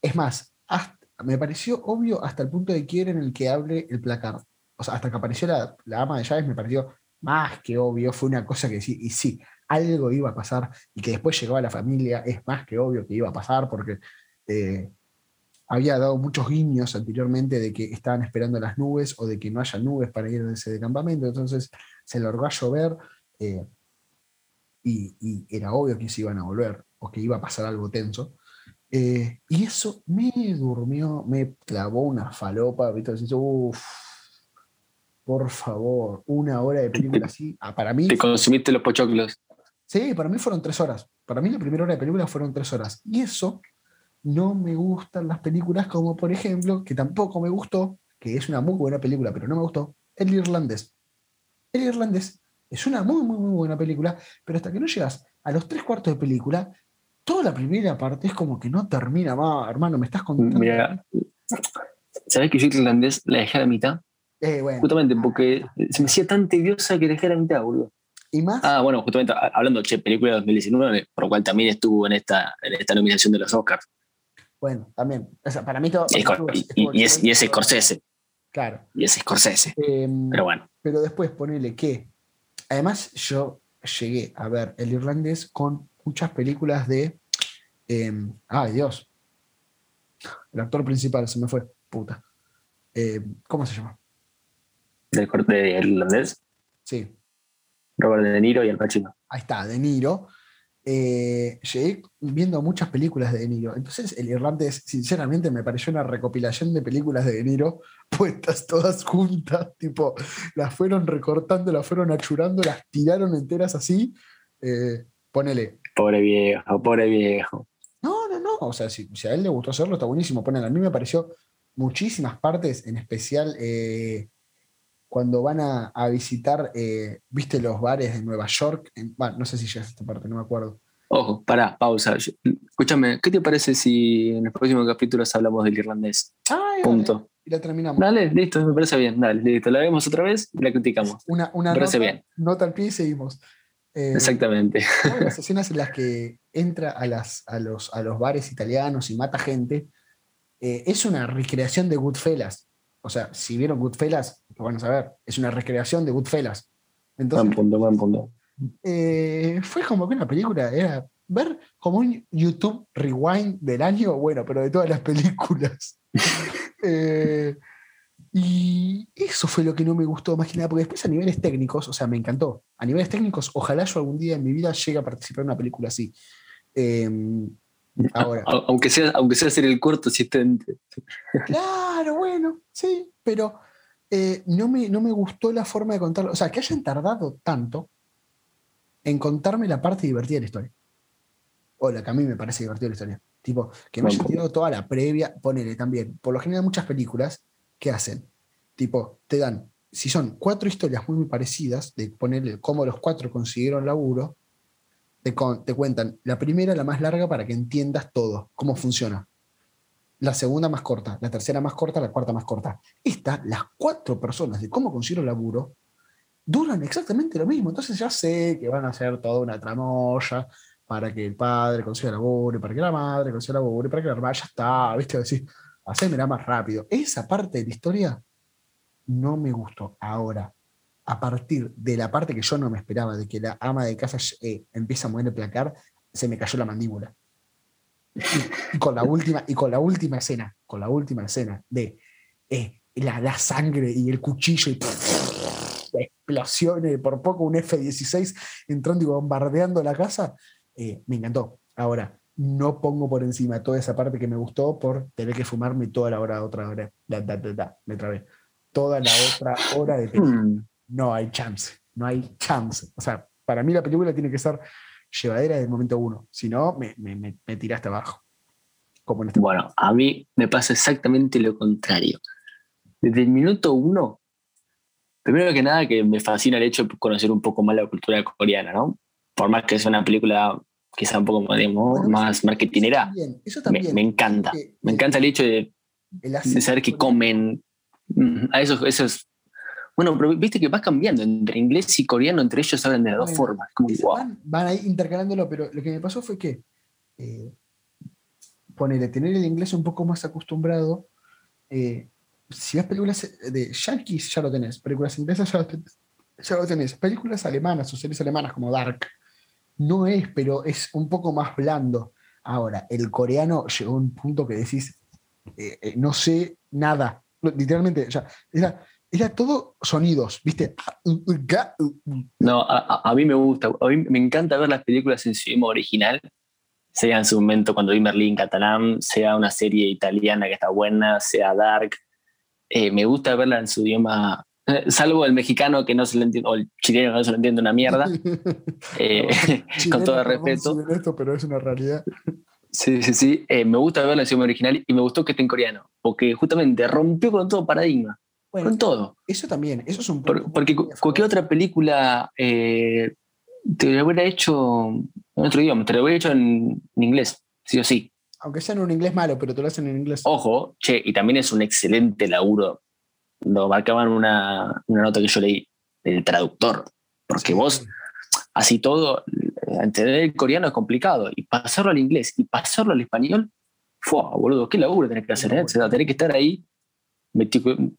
Es más, hasta- me pareció obvio hasta el punto de quiebre en el que abre el placar. O sea, hasta que apareció la, la ama de llaves me pareció más que obvio, fue una cosa que sí, y sí, algo iba a pasar y que después llegaba la familia, es más que obvio que iba a pasar porque eh, había dado muchos guiños anteriormente de que estaban esperando las nubes o de que no haya nubes para irse de campamento, entonces se largó a llover eh, y, y era obvio que se iban a volver o que iba a pasar algo tenso. Eh, y eso me durmió, me clavó una falopa, ¿viste? "Uf, por favor, una hora de película así. Ah, para mí, Te consumiste los pochoclos. sí, para mí fueron tres horas. Para mí la primera hora de película fueron tres horas. Y eso no me gustan las películas como, por ejemplo, que tampoco me gustó, que es una muy buena película, pero no me gustó, El Irlandés. El Irlandés es una muy, muy, muy buena película, pero hasta que no llegas a los tres cuartos de película, toda la primera parte es como que no termina más, hermano, me estás contando. Mira, ¿sabés que yo irlandés la dejé a la mitad? Eh, bueno, Justamente porque se me hacía tan tediosa que la dejé a la mitad, boludo. y más, Ah, bueno, justamente a- hablando, che, película de 2019, por lo cual también estuvo en esta, en esta nominación de los Oscars. bueno, también. O sea, para mí todo. Y, estuvo- y- estuvo y es, y es. Scorsese. Claro. Y es Scorsese. Em, Pero bueno, Pero después ponele que. Además, yo llegué a ver el irlandés con muchas películas de. em, ay, Dios. El actor principal se me fue. Puta. Em, ¿Cómo se llama? del corte de irlandés, Sí, Robert De Niro y Al Pacino. ahí está, De Niro. Eh, llegué viendo muchas películas de De Niro. Entonces, el irlandés, sinceramente, me pareció una recopilación de películas de De Niro puestas todas juntas. Tipo, las fueron recortando, las fueron achurando, las tiraron enteras así. Eh, ponele. Pobre viejo, pobre viejo. No, no, no. O sea, si, si a él le gustó hacerlo, está buenísimo. Ponele. A mí me pareció muchísimas partes, en especial eh, cuando van a, a visitar, eh, viste, los bares de Nueva York. En- bueno, no sé si llegas a esta parte, no me acuerdo. Ojo, pará, pausa. Escúchame, ¿qué te parece si en los próximos capítulos hablamos del irlandés? Ay, Punto. Y la terminamos. Dale, listo, me parece bien. Dale, listo. La vemos otra vez y la criticamos. Una, una Me parece nota, bien. nota al pie y seguimos. Eh, Exactamente. una de las escenas en las que entra a, las, a, los, a los bares italianos y mata gente eh, es una recreación de Goodfellas. o sea, si vieron Goodfellas, lo van a saber, es una recreación de Goodfellas. Buen Entonces, punto, buen punto. eh, fue como que una película, era ver como un YouTube rewind del año, bueno, pero de todas las películas. Eh, y eso fue lo que no me gustó más que nada, porque después a niveles técnicos, o sea, me encantó. A niveles técnicos, ojalá yo algún día en mi vida llegue a participar en una película así. Eh, ahora, A- Aunque sea, aunque sea ser el corto asistente. claro, bueno, sí, pero eh, no, me, no me gustó la forma de contarlo. O sea, que hayan tardado tanto en contarme la parte divertida de la historia. O la que a mí me parece divertida la historia. Tipo, que me hayan tirado toda la previa, ponele también. Por lo general, muchas películas, ¿qué hacen? Tipo, te dan, si son cuatro historias muy, parecidas, de ponerle cómo los cuatro consiguieron laburo, te, cuentan la primera, la más larga, para que entiendas todo, cómo funciona. La segunda más corta, la tercera más corta, la cuarta más corta. Esta, las cuatro personas de cómo consiguieron laburo, duran exactamente lo mismo. Entonces ya sé que van a hacer toda una tramoya para que el padre consiga laburo, para que la madre consiga laburo, para que la hermana ya está, ¿viste? Decir, hacémela más rápido. Esa parte de la historia no me gustó. Ahora, a partir de la parte que yo no me esperaba, de que la ama de casa eh, empieza a mover el placar, se me cayó la mandíbula. Y, con la última, y con la última escena, con la última escena de eh, la, la sangre y el cuchillo y explosiones, por poco un F-16 entrando y bombardeando la casa, eh, me encantó. Ahora, no pongo por encima toda esa parte que me gustó por tener que fumarme toda la hora, otra hora. Da, da, da, da, me trabé. Toda la otra hora de película. Hmm. No hay chance. No hay chance. O sea, para mí la película tiene que ser llevadera desde el momento uno. Si no, me, me, me, me tiraste abajo. Como en este Bueno, a mí me pasa exactamente lo contrario. Desde el minuto uno, primero que nada que me fascina el hecho de conocer un poco más la cultura coreana, ¿no? Por más que sea una película quizá un poco más, digamos, más eso marketinera, también, eso me, encanta. Que Me encanta el hecho de, saber coreano- comen. Mm, A eso, eso es... Bueno, pero viste que vas cambiando entre inglés y coreano, entre ellos hablan de las dos formas. Como, wow. van, van ahí intercalándolo, pero lo que me pasó fue que eh, ponele, tener el inglés un poco más acostumbrado. eh, si ves películas de yankees, ya lo tenés. Películas inglesas, ya lo tenés. Ya lo tenés. Películas alemanas o series alemanas como Dark. No es, pero es un poco más blando. Ahora, el coreano llegó a un punto que decís, eh, eh, no sé nada. Literalmente, o sea, era, era todo sonidos, ¿viste? No, a, mí me gusta, a mí me encanta ver las películas en su idioma original, sea en su momento cuando vi Merlí en catalán, sea una serie italiana que está buena, sea Dark. Eh, me gusta verla en su idioma, salvo el mexicano que no se le entiende, o el chileno que no se le entiende una mierda, eh, con todo el respeto. Esto, pero es una realidad. Sí, sí, sí. Eh, me gusta verla en su idioma original y me gustó que esté en coreano, porque justamente rompió con todo paradigma, Bueno, con todo. eso también, eso es un Por- porque cualquier otra película eh, te lo hubiera hecho en otro idioma, te lo hubiera hecho en, en inglés, sí o sí. Aunque sea en un inglés malo, pero te lo hacen en inglés. Ojo, che, y también es un excelente laburo. Lo marcaban una, una nota que yo leí del traductor, porque Sí. vos, así todo, entender el coreano es complicado, y pasarlo al inglés y pasarlo al español, ¡fua, boludo! ¿Qué laburo tenés que hacer? Eh? O sea, tenés que estar ahí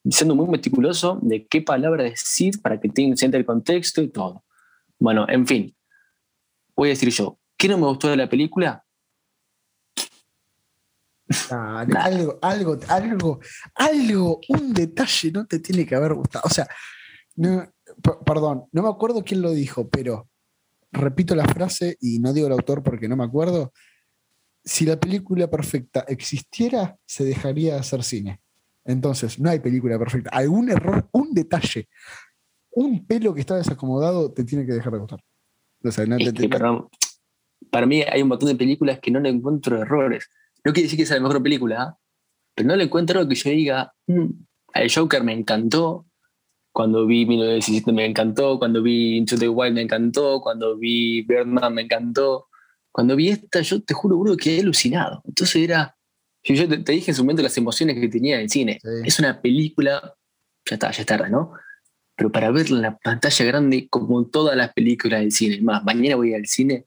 siendo muy meticuloso de qué palabra decir para que te sienta el contexto y todo. Bueno, en fin, voy a decir yo, ¿qué no me gustó de la película? Algo, algo, algo, algo, un detalle no te tiene que haber gustado. O sea, no- perdón, no me acuerdo quién lo dijo, pero repito la frase y no digo el autor porque no me acuerdo. Si la película perfecta existiera, se dejaría de hacer cine. Entonces, no hay película perfecta. Algún error, un detalle, un pelo que está desacomodado, te tiene que dejar de gustar. O sea, no te- que, te- perdón, para mí hay un montón de películas que no le encuentro errores. No quiere decir que sea la mejor película, ¿ah? pero no le encuentro algo que yo diga, "Mm, el Joker me encantó, cuando vi 1917 me encantó, cuando vi Into the Wild me encantó, cuando vi Birdman me encantó. Cuando vi esta, yo te juro, boludo, quedé alucinado. Entonces era, yo yo te, te dije en su momento las emociones que tenía en el cine. Sí. Es una película, ya está, ya es tarde, ¿no? Pero para verla en la pantalla grande, como todas las películas del cine. Más, mañana voy al cine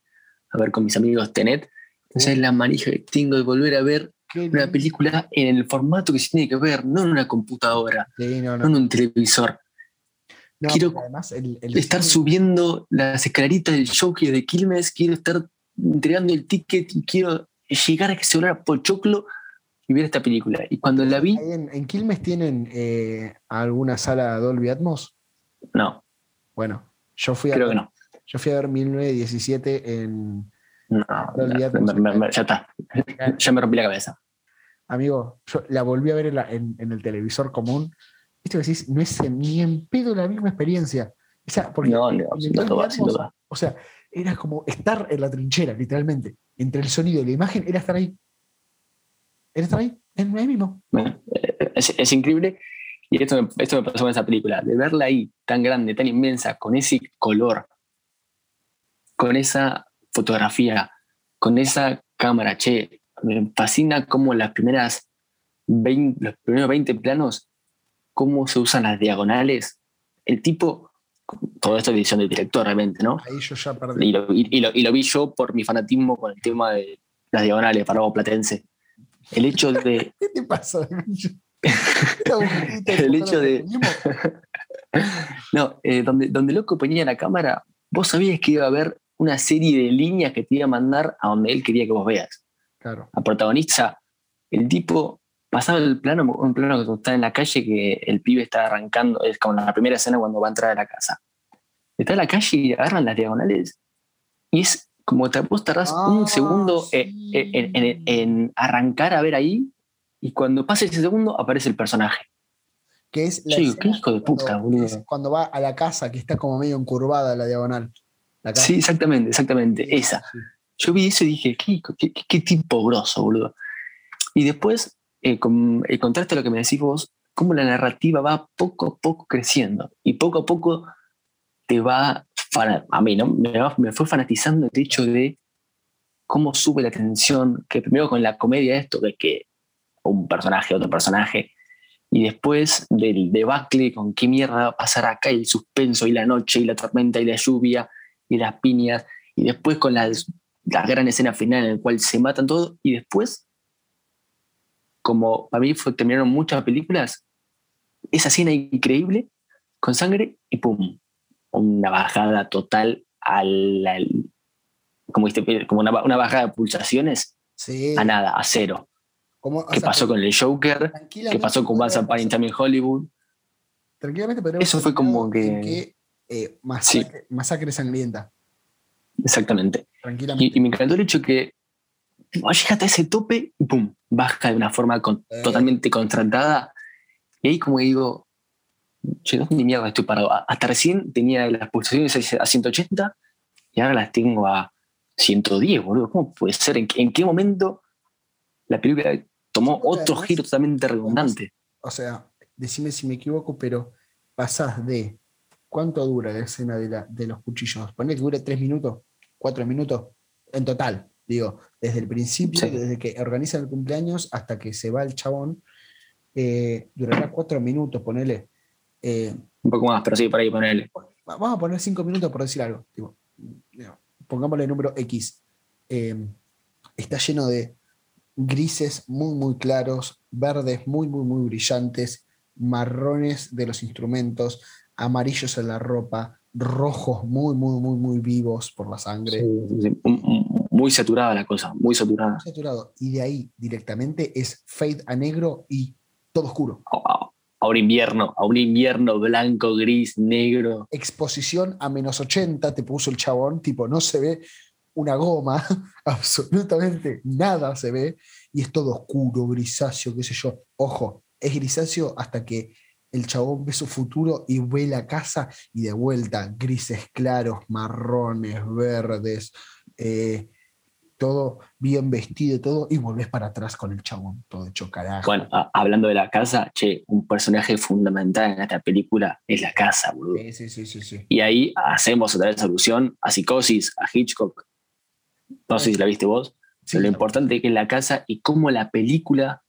a ver con mis amigos Tenet. Entonces es la manija que tengo de volver a ver una película en el formato que se tiene que ver, no en una computadora, Sí, no, no no. en un televisor. No, quiero pero además el, el Estar cine- subiendo las escaleritas del jockey de Quilmes, quiero estar entregando el ticket y quiero llegar a que se hablara Pochoclo y ver esta película. Y cuando la vi, en, en Quilmes tienen eh, alguna sala Dolby Atmos. no, Bueno, yo fui a, creo ver, que no. yo fui a ver 1917 en. No, Dolby Atmos. me- me- me- ya está. Ya me rompí la cabeza. Amigo, yo la volví a ver en, la- en- en el televisor común. Esto que decís, no es ni en pedo la misma experiencia. O sea, porque No, no, sin duda, sin duda. O sea, era como estar en la trinchera, literalmente. Entre el sonido y la imagen, era estar ahí. Era estar ahí, en ahí mismo. Bueno, eh, es, es increíble. Y esto me, esto me pasó con esa película. De verla ahí, tan grande, tan inmensa, con ese color, con esa fotografía, con esa cámara, che, me fascina cómo las primeras 20, los primeros 20 planos, cómo se usan las diagonales. El tipo, todo esto es edición del director realmente, ¿no? Ahí yo ya perdí. Y lo, y- y lo- y lo vi yo por mi fanatismo con el tema de las diagonales para Lobo Platense. El hecho de, ¿Qué te pasa? El hecho de-. No, eh, donde, donde Loco ponía la cámara, vos sabías que iba a haber una serie de líneas que te iba a mandar a donde él quería que vos veas. Claro. A protagonista, el tipo pasaba el plano, un plano que está en la calle que el pibe está arrancando, es como la primera escena cuando va a entrar a la casa. Está en la calle y agarran las diagonales y es como te, vos tardás Ah, un segundo sí. eh, en, en- en arrancar a ver ahí y cuando pasa ese segundo aparece el personaje. Que es la qué hijo de puta, cuando, boludo. es cuando va a la casa, que está como medio encurvada la diagonal. Casa. Sí, exactamente, exactamente, esa. sí. Yo vi eso y dije, qué, qué- qué- tipo grosso, boludo. Y después, eh, con el contraste a lo que me decís vos, cómo la narrativa va poco a poco creciendo y poco a poco te va, a mí, ¿no? Me, va- me fue fanatizando el hecho de cómo sube la tensión, que primero con la comedia esto, de que un personaje, otro personaje, y después del debacle con qué mierda va a pasar acá, y el suspenso y la noche y la tormenta y la lluvia y las piñas, y después con las, la gran escena final en la cual se matan todos, y después, como para mí fue, terminaron muchas películas, esa escena increíble, con sangre, y pum, una bajada total a la, como, viste, como una, una bajada de pulsaciones Sí. a nada, a cero. Como- ¿Qué sea, pasó con el Joker? ¿Qué pasó con Once Upon a Time in Hollywood? Tranquilamente podríamos Eso fue como que, eh, masacre, masacre sangrienta. Exactamente. Tranquilamente. Y, y me encantó el hecho que oh, llegaste a ese tope y pum, baja de una forma con- Eh. totalmente contratada. Y ahí como digo, che, ¿dónde mierda estoy parado? Hasta recién tenía las pulsaciones a 180 y ahora las tengo a 110, boludo. ¿Cómo puede ser? ¿En, qué- en qué momento la película tomó otro giro totalmente redundante? o sea, decime si me equivoco, pero pasás de cuánto dura la escena de, la- de los cuchillos. Ponle que dure tres minutos, cuatro minutos en total. Digo, desde el principio, Sí. desde que organizan el cumpleaños hasta que se va el chabón, eh, durará cuatro minutos, ponele. Eh, Un poco más, pero sí, por ahí ponerle. va- vamos a poner cinco minutos por decir algo. tipo, digo, pongámosle el número X. Eh, está lleno de grises muy, muy claros, verdes muy, muy, muy brillantes, marrones de los instrumentos, amarillos en la ropa, rojos muy, muy, muy, muy vivos por la sangre. Sí, sí, sí. Muy saturada la cosa, muy saturada. Muy saturado. Y de ahí directamente es fade a negro y todo oscuro. a un invierno, a un invierno blanco, gris, negro. exposición a menos 80 te puso el chabón, tipo, no se ve una goma, absolutamente nada se ve, y es todo oscuro, grisáceo, qué sé yo. Ojo, es grisáceo hasta que el chabón ve su futuro y ve la casa y de vuelta, grises claros, marrones, verdes, eh, todo bien vestido, todo, y volvés para atrás con el chabón, todo hecho carajo. Bueno, a- hablando de la casa, che, un personaje fundamental en esta película es la casa, boludo. Sí, sí, sí. Y ahí hacemos otra vez alusión a Psicosis, a Hitchcock. No sé si la viste vos. Sí, pero lo importante que es la casa y cómo la película,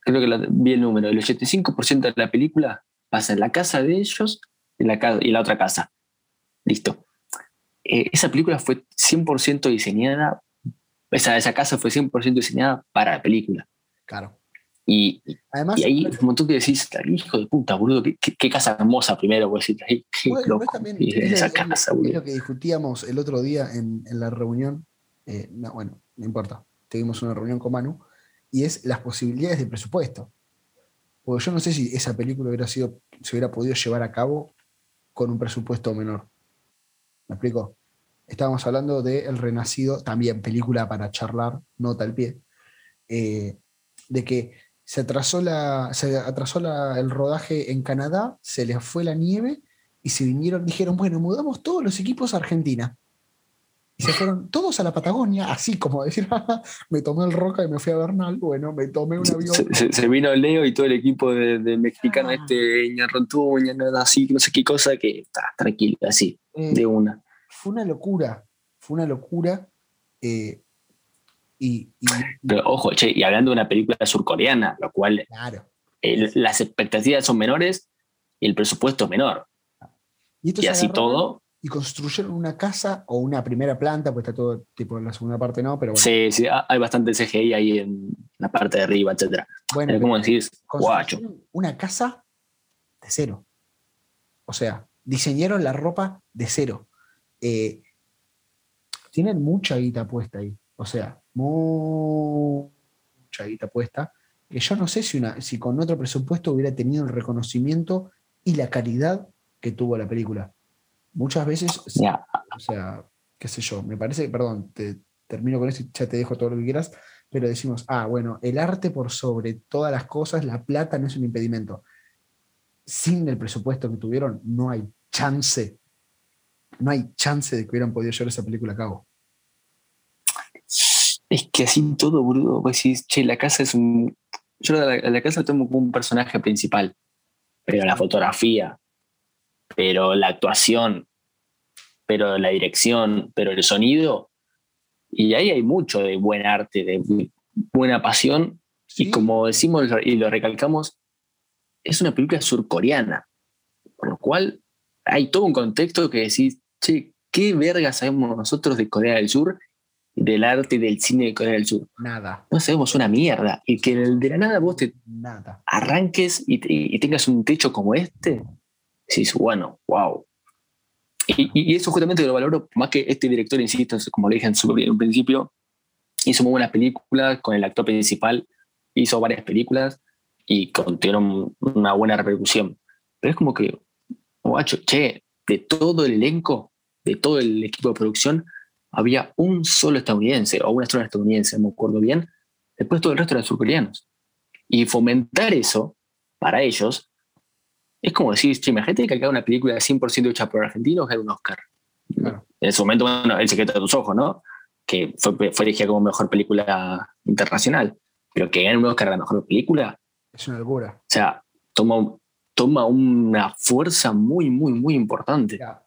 creo que la- vi el número, el 85% de la película pasa en la casa de ellos y la, y la otra casa. Listo. Eh, esa película fue 100% diseñada, esa, esa casa fue 100% diseñada para la película. Claro. Y, Además, y ahí un montón que decís, hijo de puta, boludo, qué, qué- casa hermosa primero, pues decís, Bueno, loco, también es, esa es- casa, es boludo. lo que discutíamos el otro día en, en la reunión. eh, no, bueno, no importa. Tuvimos una reunión con Manu y es las posibilidades de presupuesto. Porque yo no sé si esa película hubiera sido, se hubiera podido llevar a cabo con un presupuesto menor. ¿Me explico? Estábamos hablando de El Renacido, también película para charlar, nota al pie, eh, de que se atrasó, la, se atrasó la- el rodaje en Canadá, se les fue la nieve y se vinieron, dijeron, bueno, mudamos todos los equipos a Argentina. Y se fueron todos a la Patagonia, así como decir, "Ah, me tomé el roca y me fui a Bernal, bueno, me tomé un avión. Se, se- se vino Leo y todo el equipo de, de mexicano Ah. este, Ñarrontuña, nada así, no sé qué cosa, que está tranquilo, así, Eh, de una. fue una locura, fue una locura. eh, y, Pero ojo, che, y hablando de una película surcoreana, lo cual claro. el- las expectativas son menores y el presupuesto es menor. Y, así agarraron todo, Y construyeron una casa o una primera planta, pues está todo tipo en la segunda parte, no, pero bueno. sí, sí, ha- hay bastante CGI ahí en la parte de arriba, etcétera. bueno Pero como decís, guacho. una casa de cero. O sea, diseñaron la ropa de cero. Eh, tienen mucha guita puesta ahí. O sea, mucha guita puesta. Que yo no sé si, una, si con otro presupuesto hubiera tenido el reconocimiento y la calidad que tuvo la película. Muchas veces, o sea, qué sé yo, me parece, perdón, te termino con esto y ya te dejo todo lo que quieras, pero decimos, ah, bueno, el arte por sobre todas las cosas, la plata no es un impedimento. Sin el presupuesto que tuvieron, no hay chance, no hay chance de que hubieran podido llevar esa película a cabo. Es que así todo, boludo. Vos decís, che, la casa es un. Yo a la, la casa la tomo como un personaje principal. Pero la fotografía, pero la actuación, pero la dirección, pero el sonido. Y ahí hay mucho de buen arte, de buena pasión. Sí, Y como decimos y lo recalcamos, es una película surcoreana. Por lo cual hay todo un contexto que decís, che, ¿qué verga sabemos nosotros de Corea del Sur? Del arte y del cine de Corea del Sur. nada, No sabemos una mierda. Y que de la nada vos te nada. arranques y, y tengas un techo como este, decís, bueno, wow. Y, y eso justamente lo valoro, más que este director, insisto, como le dije en, su, en un principio, hizo muy buenas películas con el actor principal, hizo varias películas y tuvieron una buena repercusión. Pero es como que, guacho, che, de todo el elenco, de todo el equipo de producción, había un solo estadounidense o una sola estadounidense, no me acuerdo bien. Después todo el resto eran surcoreanos. Y fomentar eso para ellos es como decir, che, imagínate que acá una película 100% hecha por argentinos gana un Oscar. Claro. En ese momento, bueno, El secreto de tus ojos, ¿no? Que fue, fue elegida como mejor película internacional. Pero que gane un Oscar a la mejor película, Es una locura. o sea, toma, toma una fuerza muy, muy, muy importante. Ya,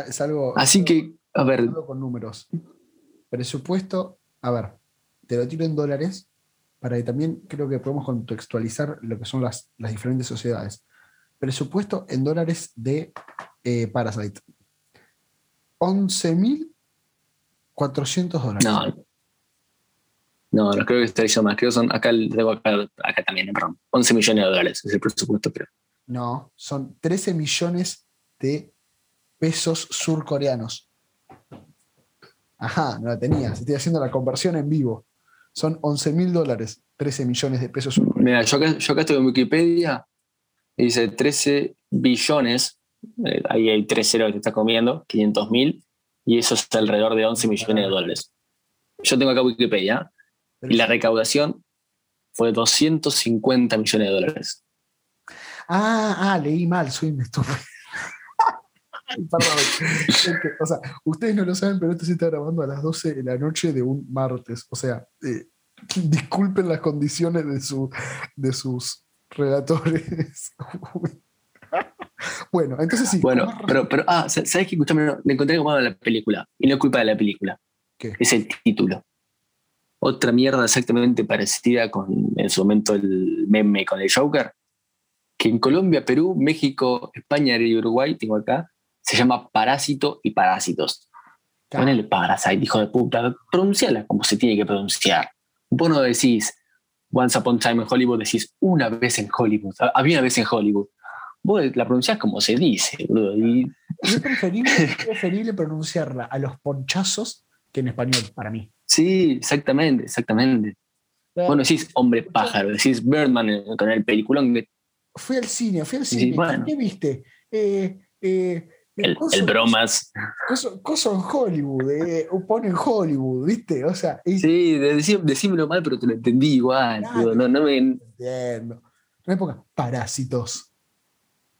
es algo. Así es que, a ver, con números. Presupuesto, a ver, te lo tiro en dólares para que también creo que podemos contextualizar lo que son las, las diferentes sociedades. Presupuesto en dólares de eh, Parasite. 11.400 dólares. no. No, no creo que esté diciendo más. Creo que son, acá, acá, acá también, perdón. 11 millones de dólares es el presupuesto, creo. No, son 13 millones de pesos surcoreanos. Ajá, no la tenías. Estoy haciendo la conversión en vivo. Son 11 mil dólares, 13 millones de pesos surcoreanos. Mira, yo acá, yo acá estoy en Wikipedia dice 13 billones, eh, ahí hay tres ceros que te está comiendo, 500 mil, y eso es alrededor de 11 millones de dólares. Yo tengo acá Wikipedia y la recaudación fue 250 millones de dólares. Ah, ah, leí mal, soy un estúpido. O sea, ustedes no lo saben, pero esto se está grabando a las 12 de la noche de un martes. O sea, eh, disculpen las condiciones de, su, de sus relatores. bueno, entonces sí. Bueno, pero, pero ah, ¿sabes qué? Escuchame, no, le encontré como la película, y no es culpa de la película, ¿Qué? es el título. Otra mierda exactamente parecida con en su momento el meme con el Joker, que en Colombia, Perú, México, España y Uruguay, tengo acá, se llama Parásito y Parásitos. razón. Ponele Parasite, hijo de puta, pronunciala como se tiene que pronunciar. Vos no decís Once Upon a Time en Hollywood, decís una vez en Hollywood. Había una vez en Hollywood. Vos la pronunciás como se dice. Y Es preferible, es preferible pronunciarla a los ponchazos que en español, para mí. sí, exactamente, exactamente. Bueno, decís hombre pájaro, decís Birdman con el peliculón que fui al cine, fui al Sí, cine. bueno. ¿Qué viste? Eh, eh, el, bromas. Coso, coso en Hollywood, eh, pone en Hollywood, ¿viste? O sea, y- Sí, decí- decímelo mal, pero te lo entendí igual. No, no me, entiendo. Me pongas parásitos.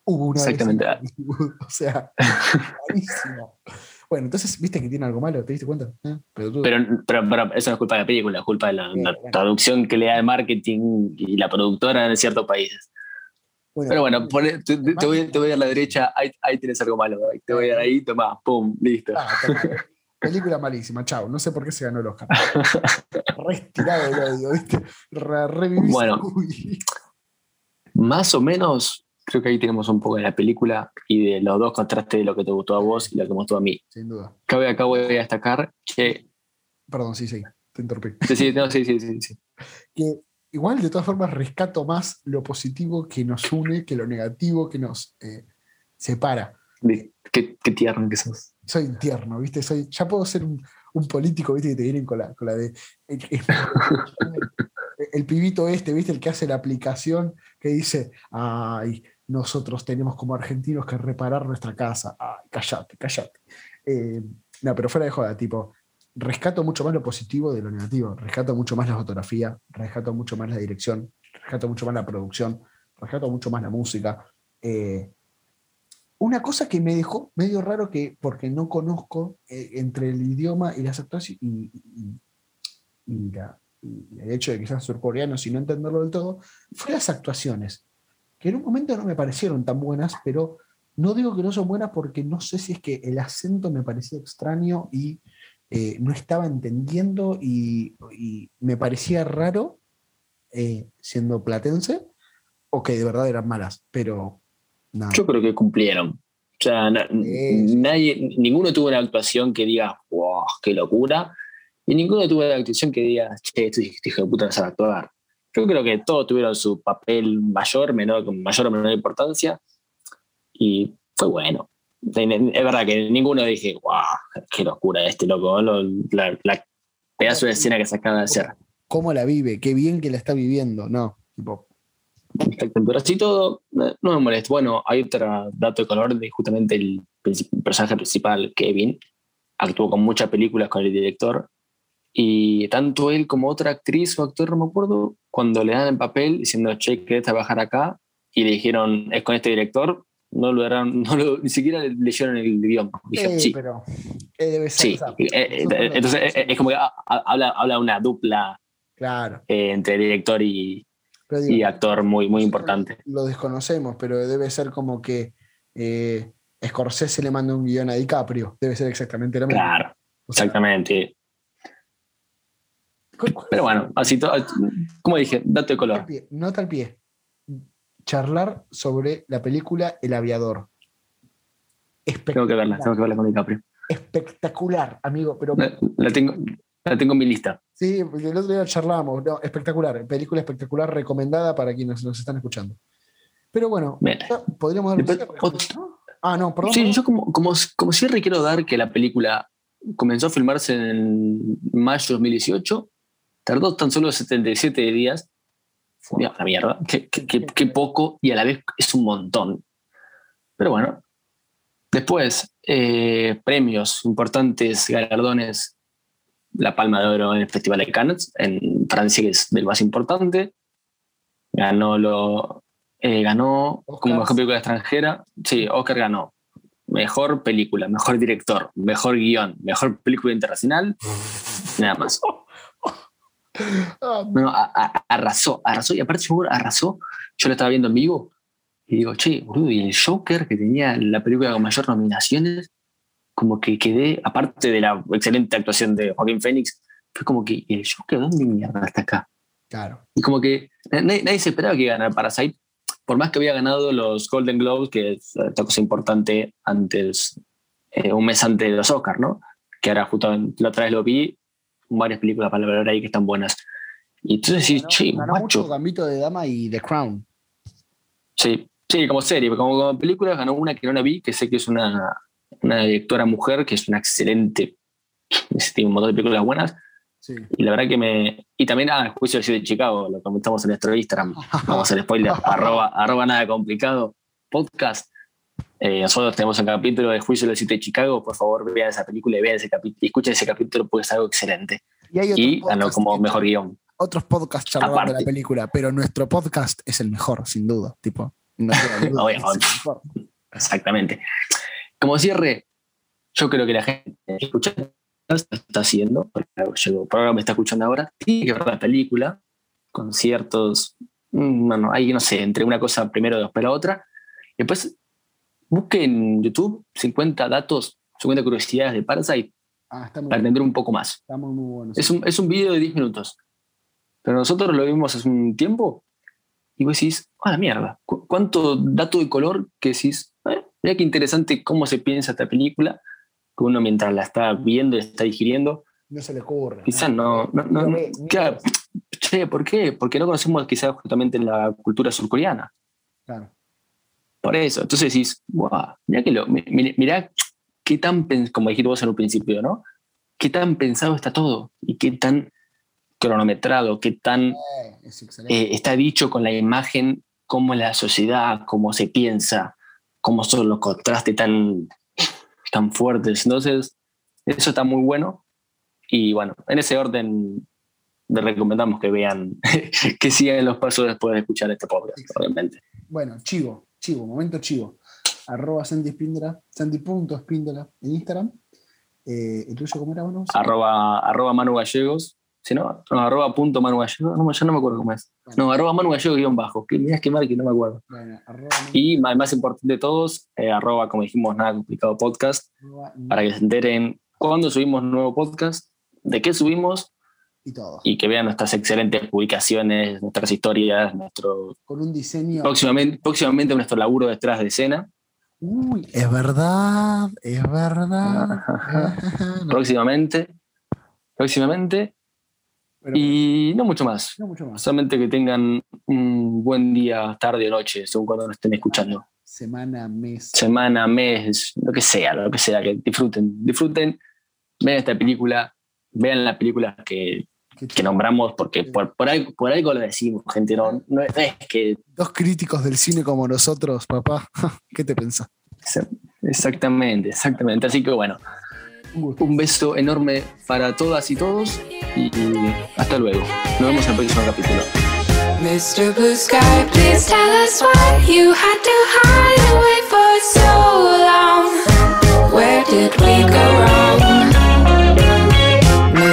Hubo una vez en Exactamente. Hollywood, o sea. Bueno, entonces, ¿viste que tiene algo malo? ¿Te diste cuenta? ¿Eh? Pero tú- Pero, pero, pero eso no es culpa de la película, es culpa de la, Sí, la bueno. traducción que le da el marketing y la productora en ciertos países. Pero bueno, pone- te, voy, te voy a la derecha, ahí, ahí tienes algo malo. ahí Te voy a dar ahí, toma, pum, listo. Ah, eh. Película malísima, chao. No sé por qué se ganó el Oscar. Restirado el odio, ¿viste? Re- Bueno. Más o menos, creo que ahí tenemos un poco de la película y de los dos contrastes de lo que te gustó a vos y lo que me gustó a mí. Sin duda. Cabe acá voy a destacar que. Perdón, sí, sí, te interrumpí. Sí, sí, no, sí, sí, sí, sí. Que igual, de todas formas, rescato más lo positivo que nos une que lo negativo que nos eh, separa. Qué, qué tierno que sos. Soy tierno, ¿viste? Soy, ya puedo ser un, un político, ¿viste? Que te vienen con la, con la de. El, el- el pibito este, ¿viste? El que hace la aplicación que dice, ay, nosotros tenemos como argentinos que reparar nuestra casa. Ay, callate, callate. Eh, no, pero fuera de joda, tipo, rescato mucho más lo positivo de lo negativo. Rescato mucho más la fotografía, rescato mucho más la dirección, rescato mucho más la producción, rescato mucho más la música. Eh, una cosa que me dejó medio raro que, porque no conozco eh, entre el idioma y las actuaciones y, y- y la- y el hecho de que sean surcoreanos y no entenderlo del todo, fue las actuaciones, que en un momento no me parecieron tan buenas, pero no digo que no son buenas porque no sé si es que el acento me parecía extraño y eh, no estaba entendiendo y, y me parecía raro eh, siendo platense o que de verdad eran malas, pero nada. Yo creo que cumplieron. O sea, na- nadie, ninguno tuvo una actuación que diga, wow, qué locura. Y ninguno tuvo una actuación que diga, che, este hijo de puta no sabe actuar. Yo creo que todos tuvieron su papel mayor, menor, con mayor o menor importancia. Y fue bueno. Es verdad que ninguno dije, wow, qué locura este loco. lo- La, la pedazo de escena que se acaba de hacer. ¿Cómo la vive? Qué bien que la está viviendo. No, tipo, Exacto, Pero así todo, no no me molesta. Bueno, hay otro dato de color de justamente el princip- personaje principal, Kevin, actuó con muchas películas con el director y tanto él como otra actriz o actor, no me acuerdo, cuando le dan el papel diciendo, che, ¿querés trabajar acá? Y le dijeron, es con este director, no lo eran, no lo- ni siquiera leyeron el. Dijeron, eh, sí, pero eh, debe ser. sí. o sea, Eh, eh, entonces es como que habla, habla una dupla Claro. entre director y, digo, y actor muy, muy importante. Lo desconocemos, pero debe ser como que Scorsese le manda un guion a DiCaprio. Debe ser exactamente lo mismo. Claro, O sea, exactamente. ¿cuál- cuál- Pero bueno, así todo, como dije, dato de nota color. al pie, nota al pie. Charlar sobre la película El Aviador. Tengo que verla, tengo que verla con DiCaprio. espectacular, amigo. Pero La, la tengo, la tengo en mi lista. sí, porque el otro día charlábamos. No, espectacular. Película espectacular recomendada para quienes nos están escuchando. Pero bueno, Bien. podríamos dar un Después, cierre, otro- ¿no? Ah, no, perdón. Sí, perdón. yo como, como, como cierre quiero dar que la película comenzó a filmarse en mayo de 2018, tardó tan solo 77 días. Mira, la mierda, qué, qué- qué- qué poco y a la vez es un montón. Pero bueno, después, eh, premios importantes, galardones, la Palma de Oro en el Festival de Cannes, en Francia, que es del más importante. Ganó, lo, eh, ganó como mejor película extranjera. Sí, Oscar ganó. Mejor película, mejor director, mejor guion, mejor película internacional. Nada más. No, a- a- arrasó, arrasó. Y aparte, seguro, arrasó. Yo lo estaba viendo en vivo y digo, che, boludo, y el Joker, que tenía la película con mayor nominaciones, como que quedé, aparte de la excelente actuación de Joaquín Phoenix, fue como que, ¿y el Joker dónde mierda está acá? claro. Y como que nadie, nadie se esperaba que ganara Parasite, por más que había ganado los Golden Globes, que es otra cosa importante antes, eh, un mes antes de los Oscars, ¿no? Que ahora justo la otra vez lo vi, varias películas para ver ahí que están buenas. Y entonces decís, Ganó- che, ganó mucho macho. Gambito de Dama y The Crown. Sí, sí, como serie, como, como película ganó una que no la vi, que sé que es una, una directora mujer, que es una excelente, tiene un montón de películas buenas, Sí. y la verdad que me... Y también, ah, el juicio de Chicago, lo comentamos en nuestro Instagram, vamos a hacer spoiler, arroba, arroba nada complicado, podcast. Eh, nosotros tenemos un capítulo de Juicio del Sitio de Chicago, por favor vean esa película y vean ese capítulo, escuchen ese capítulo porque es algo excelente. Y hay Y ganó como mejor guion. Otros podcasts charlando de la película, pero nuestro podcast es el mejor, sin duda. Tipo, no duda, mejor. Exactamente. Como cierre, yo creo que la gente que escucha está haciendo, el programa me está escuchando ahora, tiene que ver la película con ciertos, mm, bueno, hay, no sé, entre una cosa primero, después la otra. Después busque en YouTube 50 datos, 50 curiosidades de Parasite Ah, para entender un poco más. está muy, muy bueno. Es un, es un video de 10 minutos. Pero nosotros lo vimos hace un tiempo y vos decís, ¡ah, la mierda! ¿Cu- ¿Cuánto dato de color que decís, eh, mira qué interesante cómo se piensa esta película? Que uno mientras la está viendo y está digiriendo, No se le ocurre. quizás no. no, no- no- claro, che, ¿por qué? Porque no conocemos quizás justamente la cultura surcoreana. Claro. Por eso. Entonces decís, wow, mira que lo, mi- mi- mirá qué tan, como dijiste vos en un principio, ¿no? Qué tan pensado está todo y qué tan cronometrado, qué tan Eh, es eh, está dicho con la imagen, cómo es la sociedad, cómo se piensa, cómo son los contrastes tan, tan fuertes. Entonces, eso está muy bueno. Y bueno, en ese orden les recomendamos que vean, que sigan los pasos después de escuchar este podcast, obviamente. Bueno, chivo, chivo, momento chivo. Arroba Sandy Sandy.espíndola en Instagram. Eh, ¿El tuyo cómo era, bueno? Arroba, arroba Manu Gallegos. Si no, no, arroba punto Manu Gallegos. No, ya no me acuerdo cómo es. No, arroba Manu Gallegos guion bajo. Que mirá que no me acuerdo. Bueno, arroba, Y más, más importante de todos, eh, arroba, como dijimos, nada complicado podcast. arroba para que se enteren cuándo subimos nuevo podcast, de qué subimos y todo. y que vean nuestras excelentes publicaciones, nuestras historias, nuestro Con un diseño. próximamente, próximamente nuestro laburo detrás de escena. Uy, es verdad, es verdad. Ajá. Próximamente, próximamente pero y no mucho más. no mucho más. Solamente que tengan un buen día, tarde o noche, según cuando nos estén escuchando. Semana, mes. Semana, mes, lo que sea, lo que sea, que disfruten. Disfruten, vean esta película, vean las películas que, que nombramos, porque por, por, algo, por algo lo decimos, gente. No, no es que Dos críticos del cine como nosotros, papá. ¿Qué te pensás? Exactamente, exactamente. Así que bueno, Un beso enorme para todas y todos y hasta luego. Nos vemos en el próximo capítulo. Mr. Blue Sky, please tell us why you had to hide away for so long. Where did we go wrong?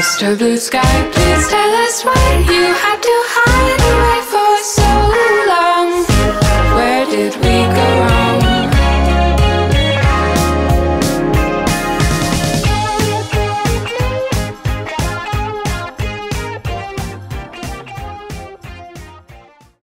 Mr. Blue Sky, please tell us why you had to hide away.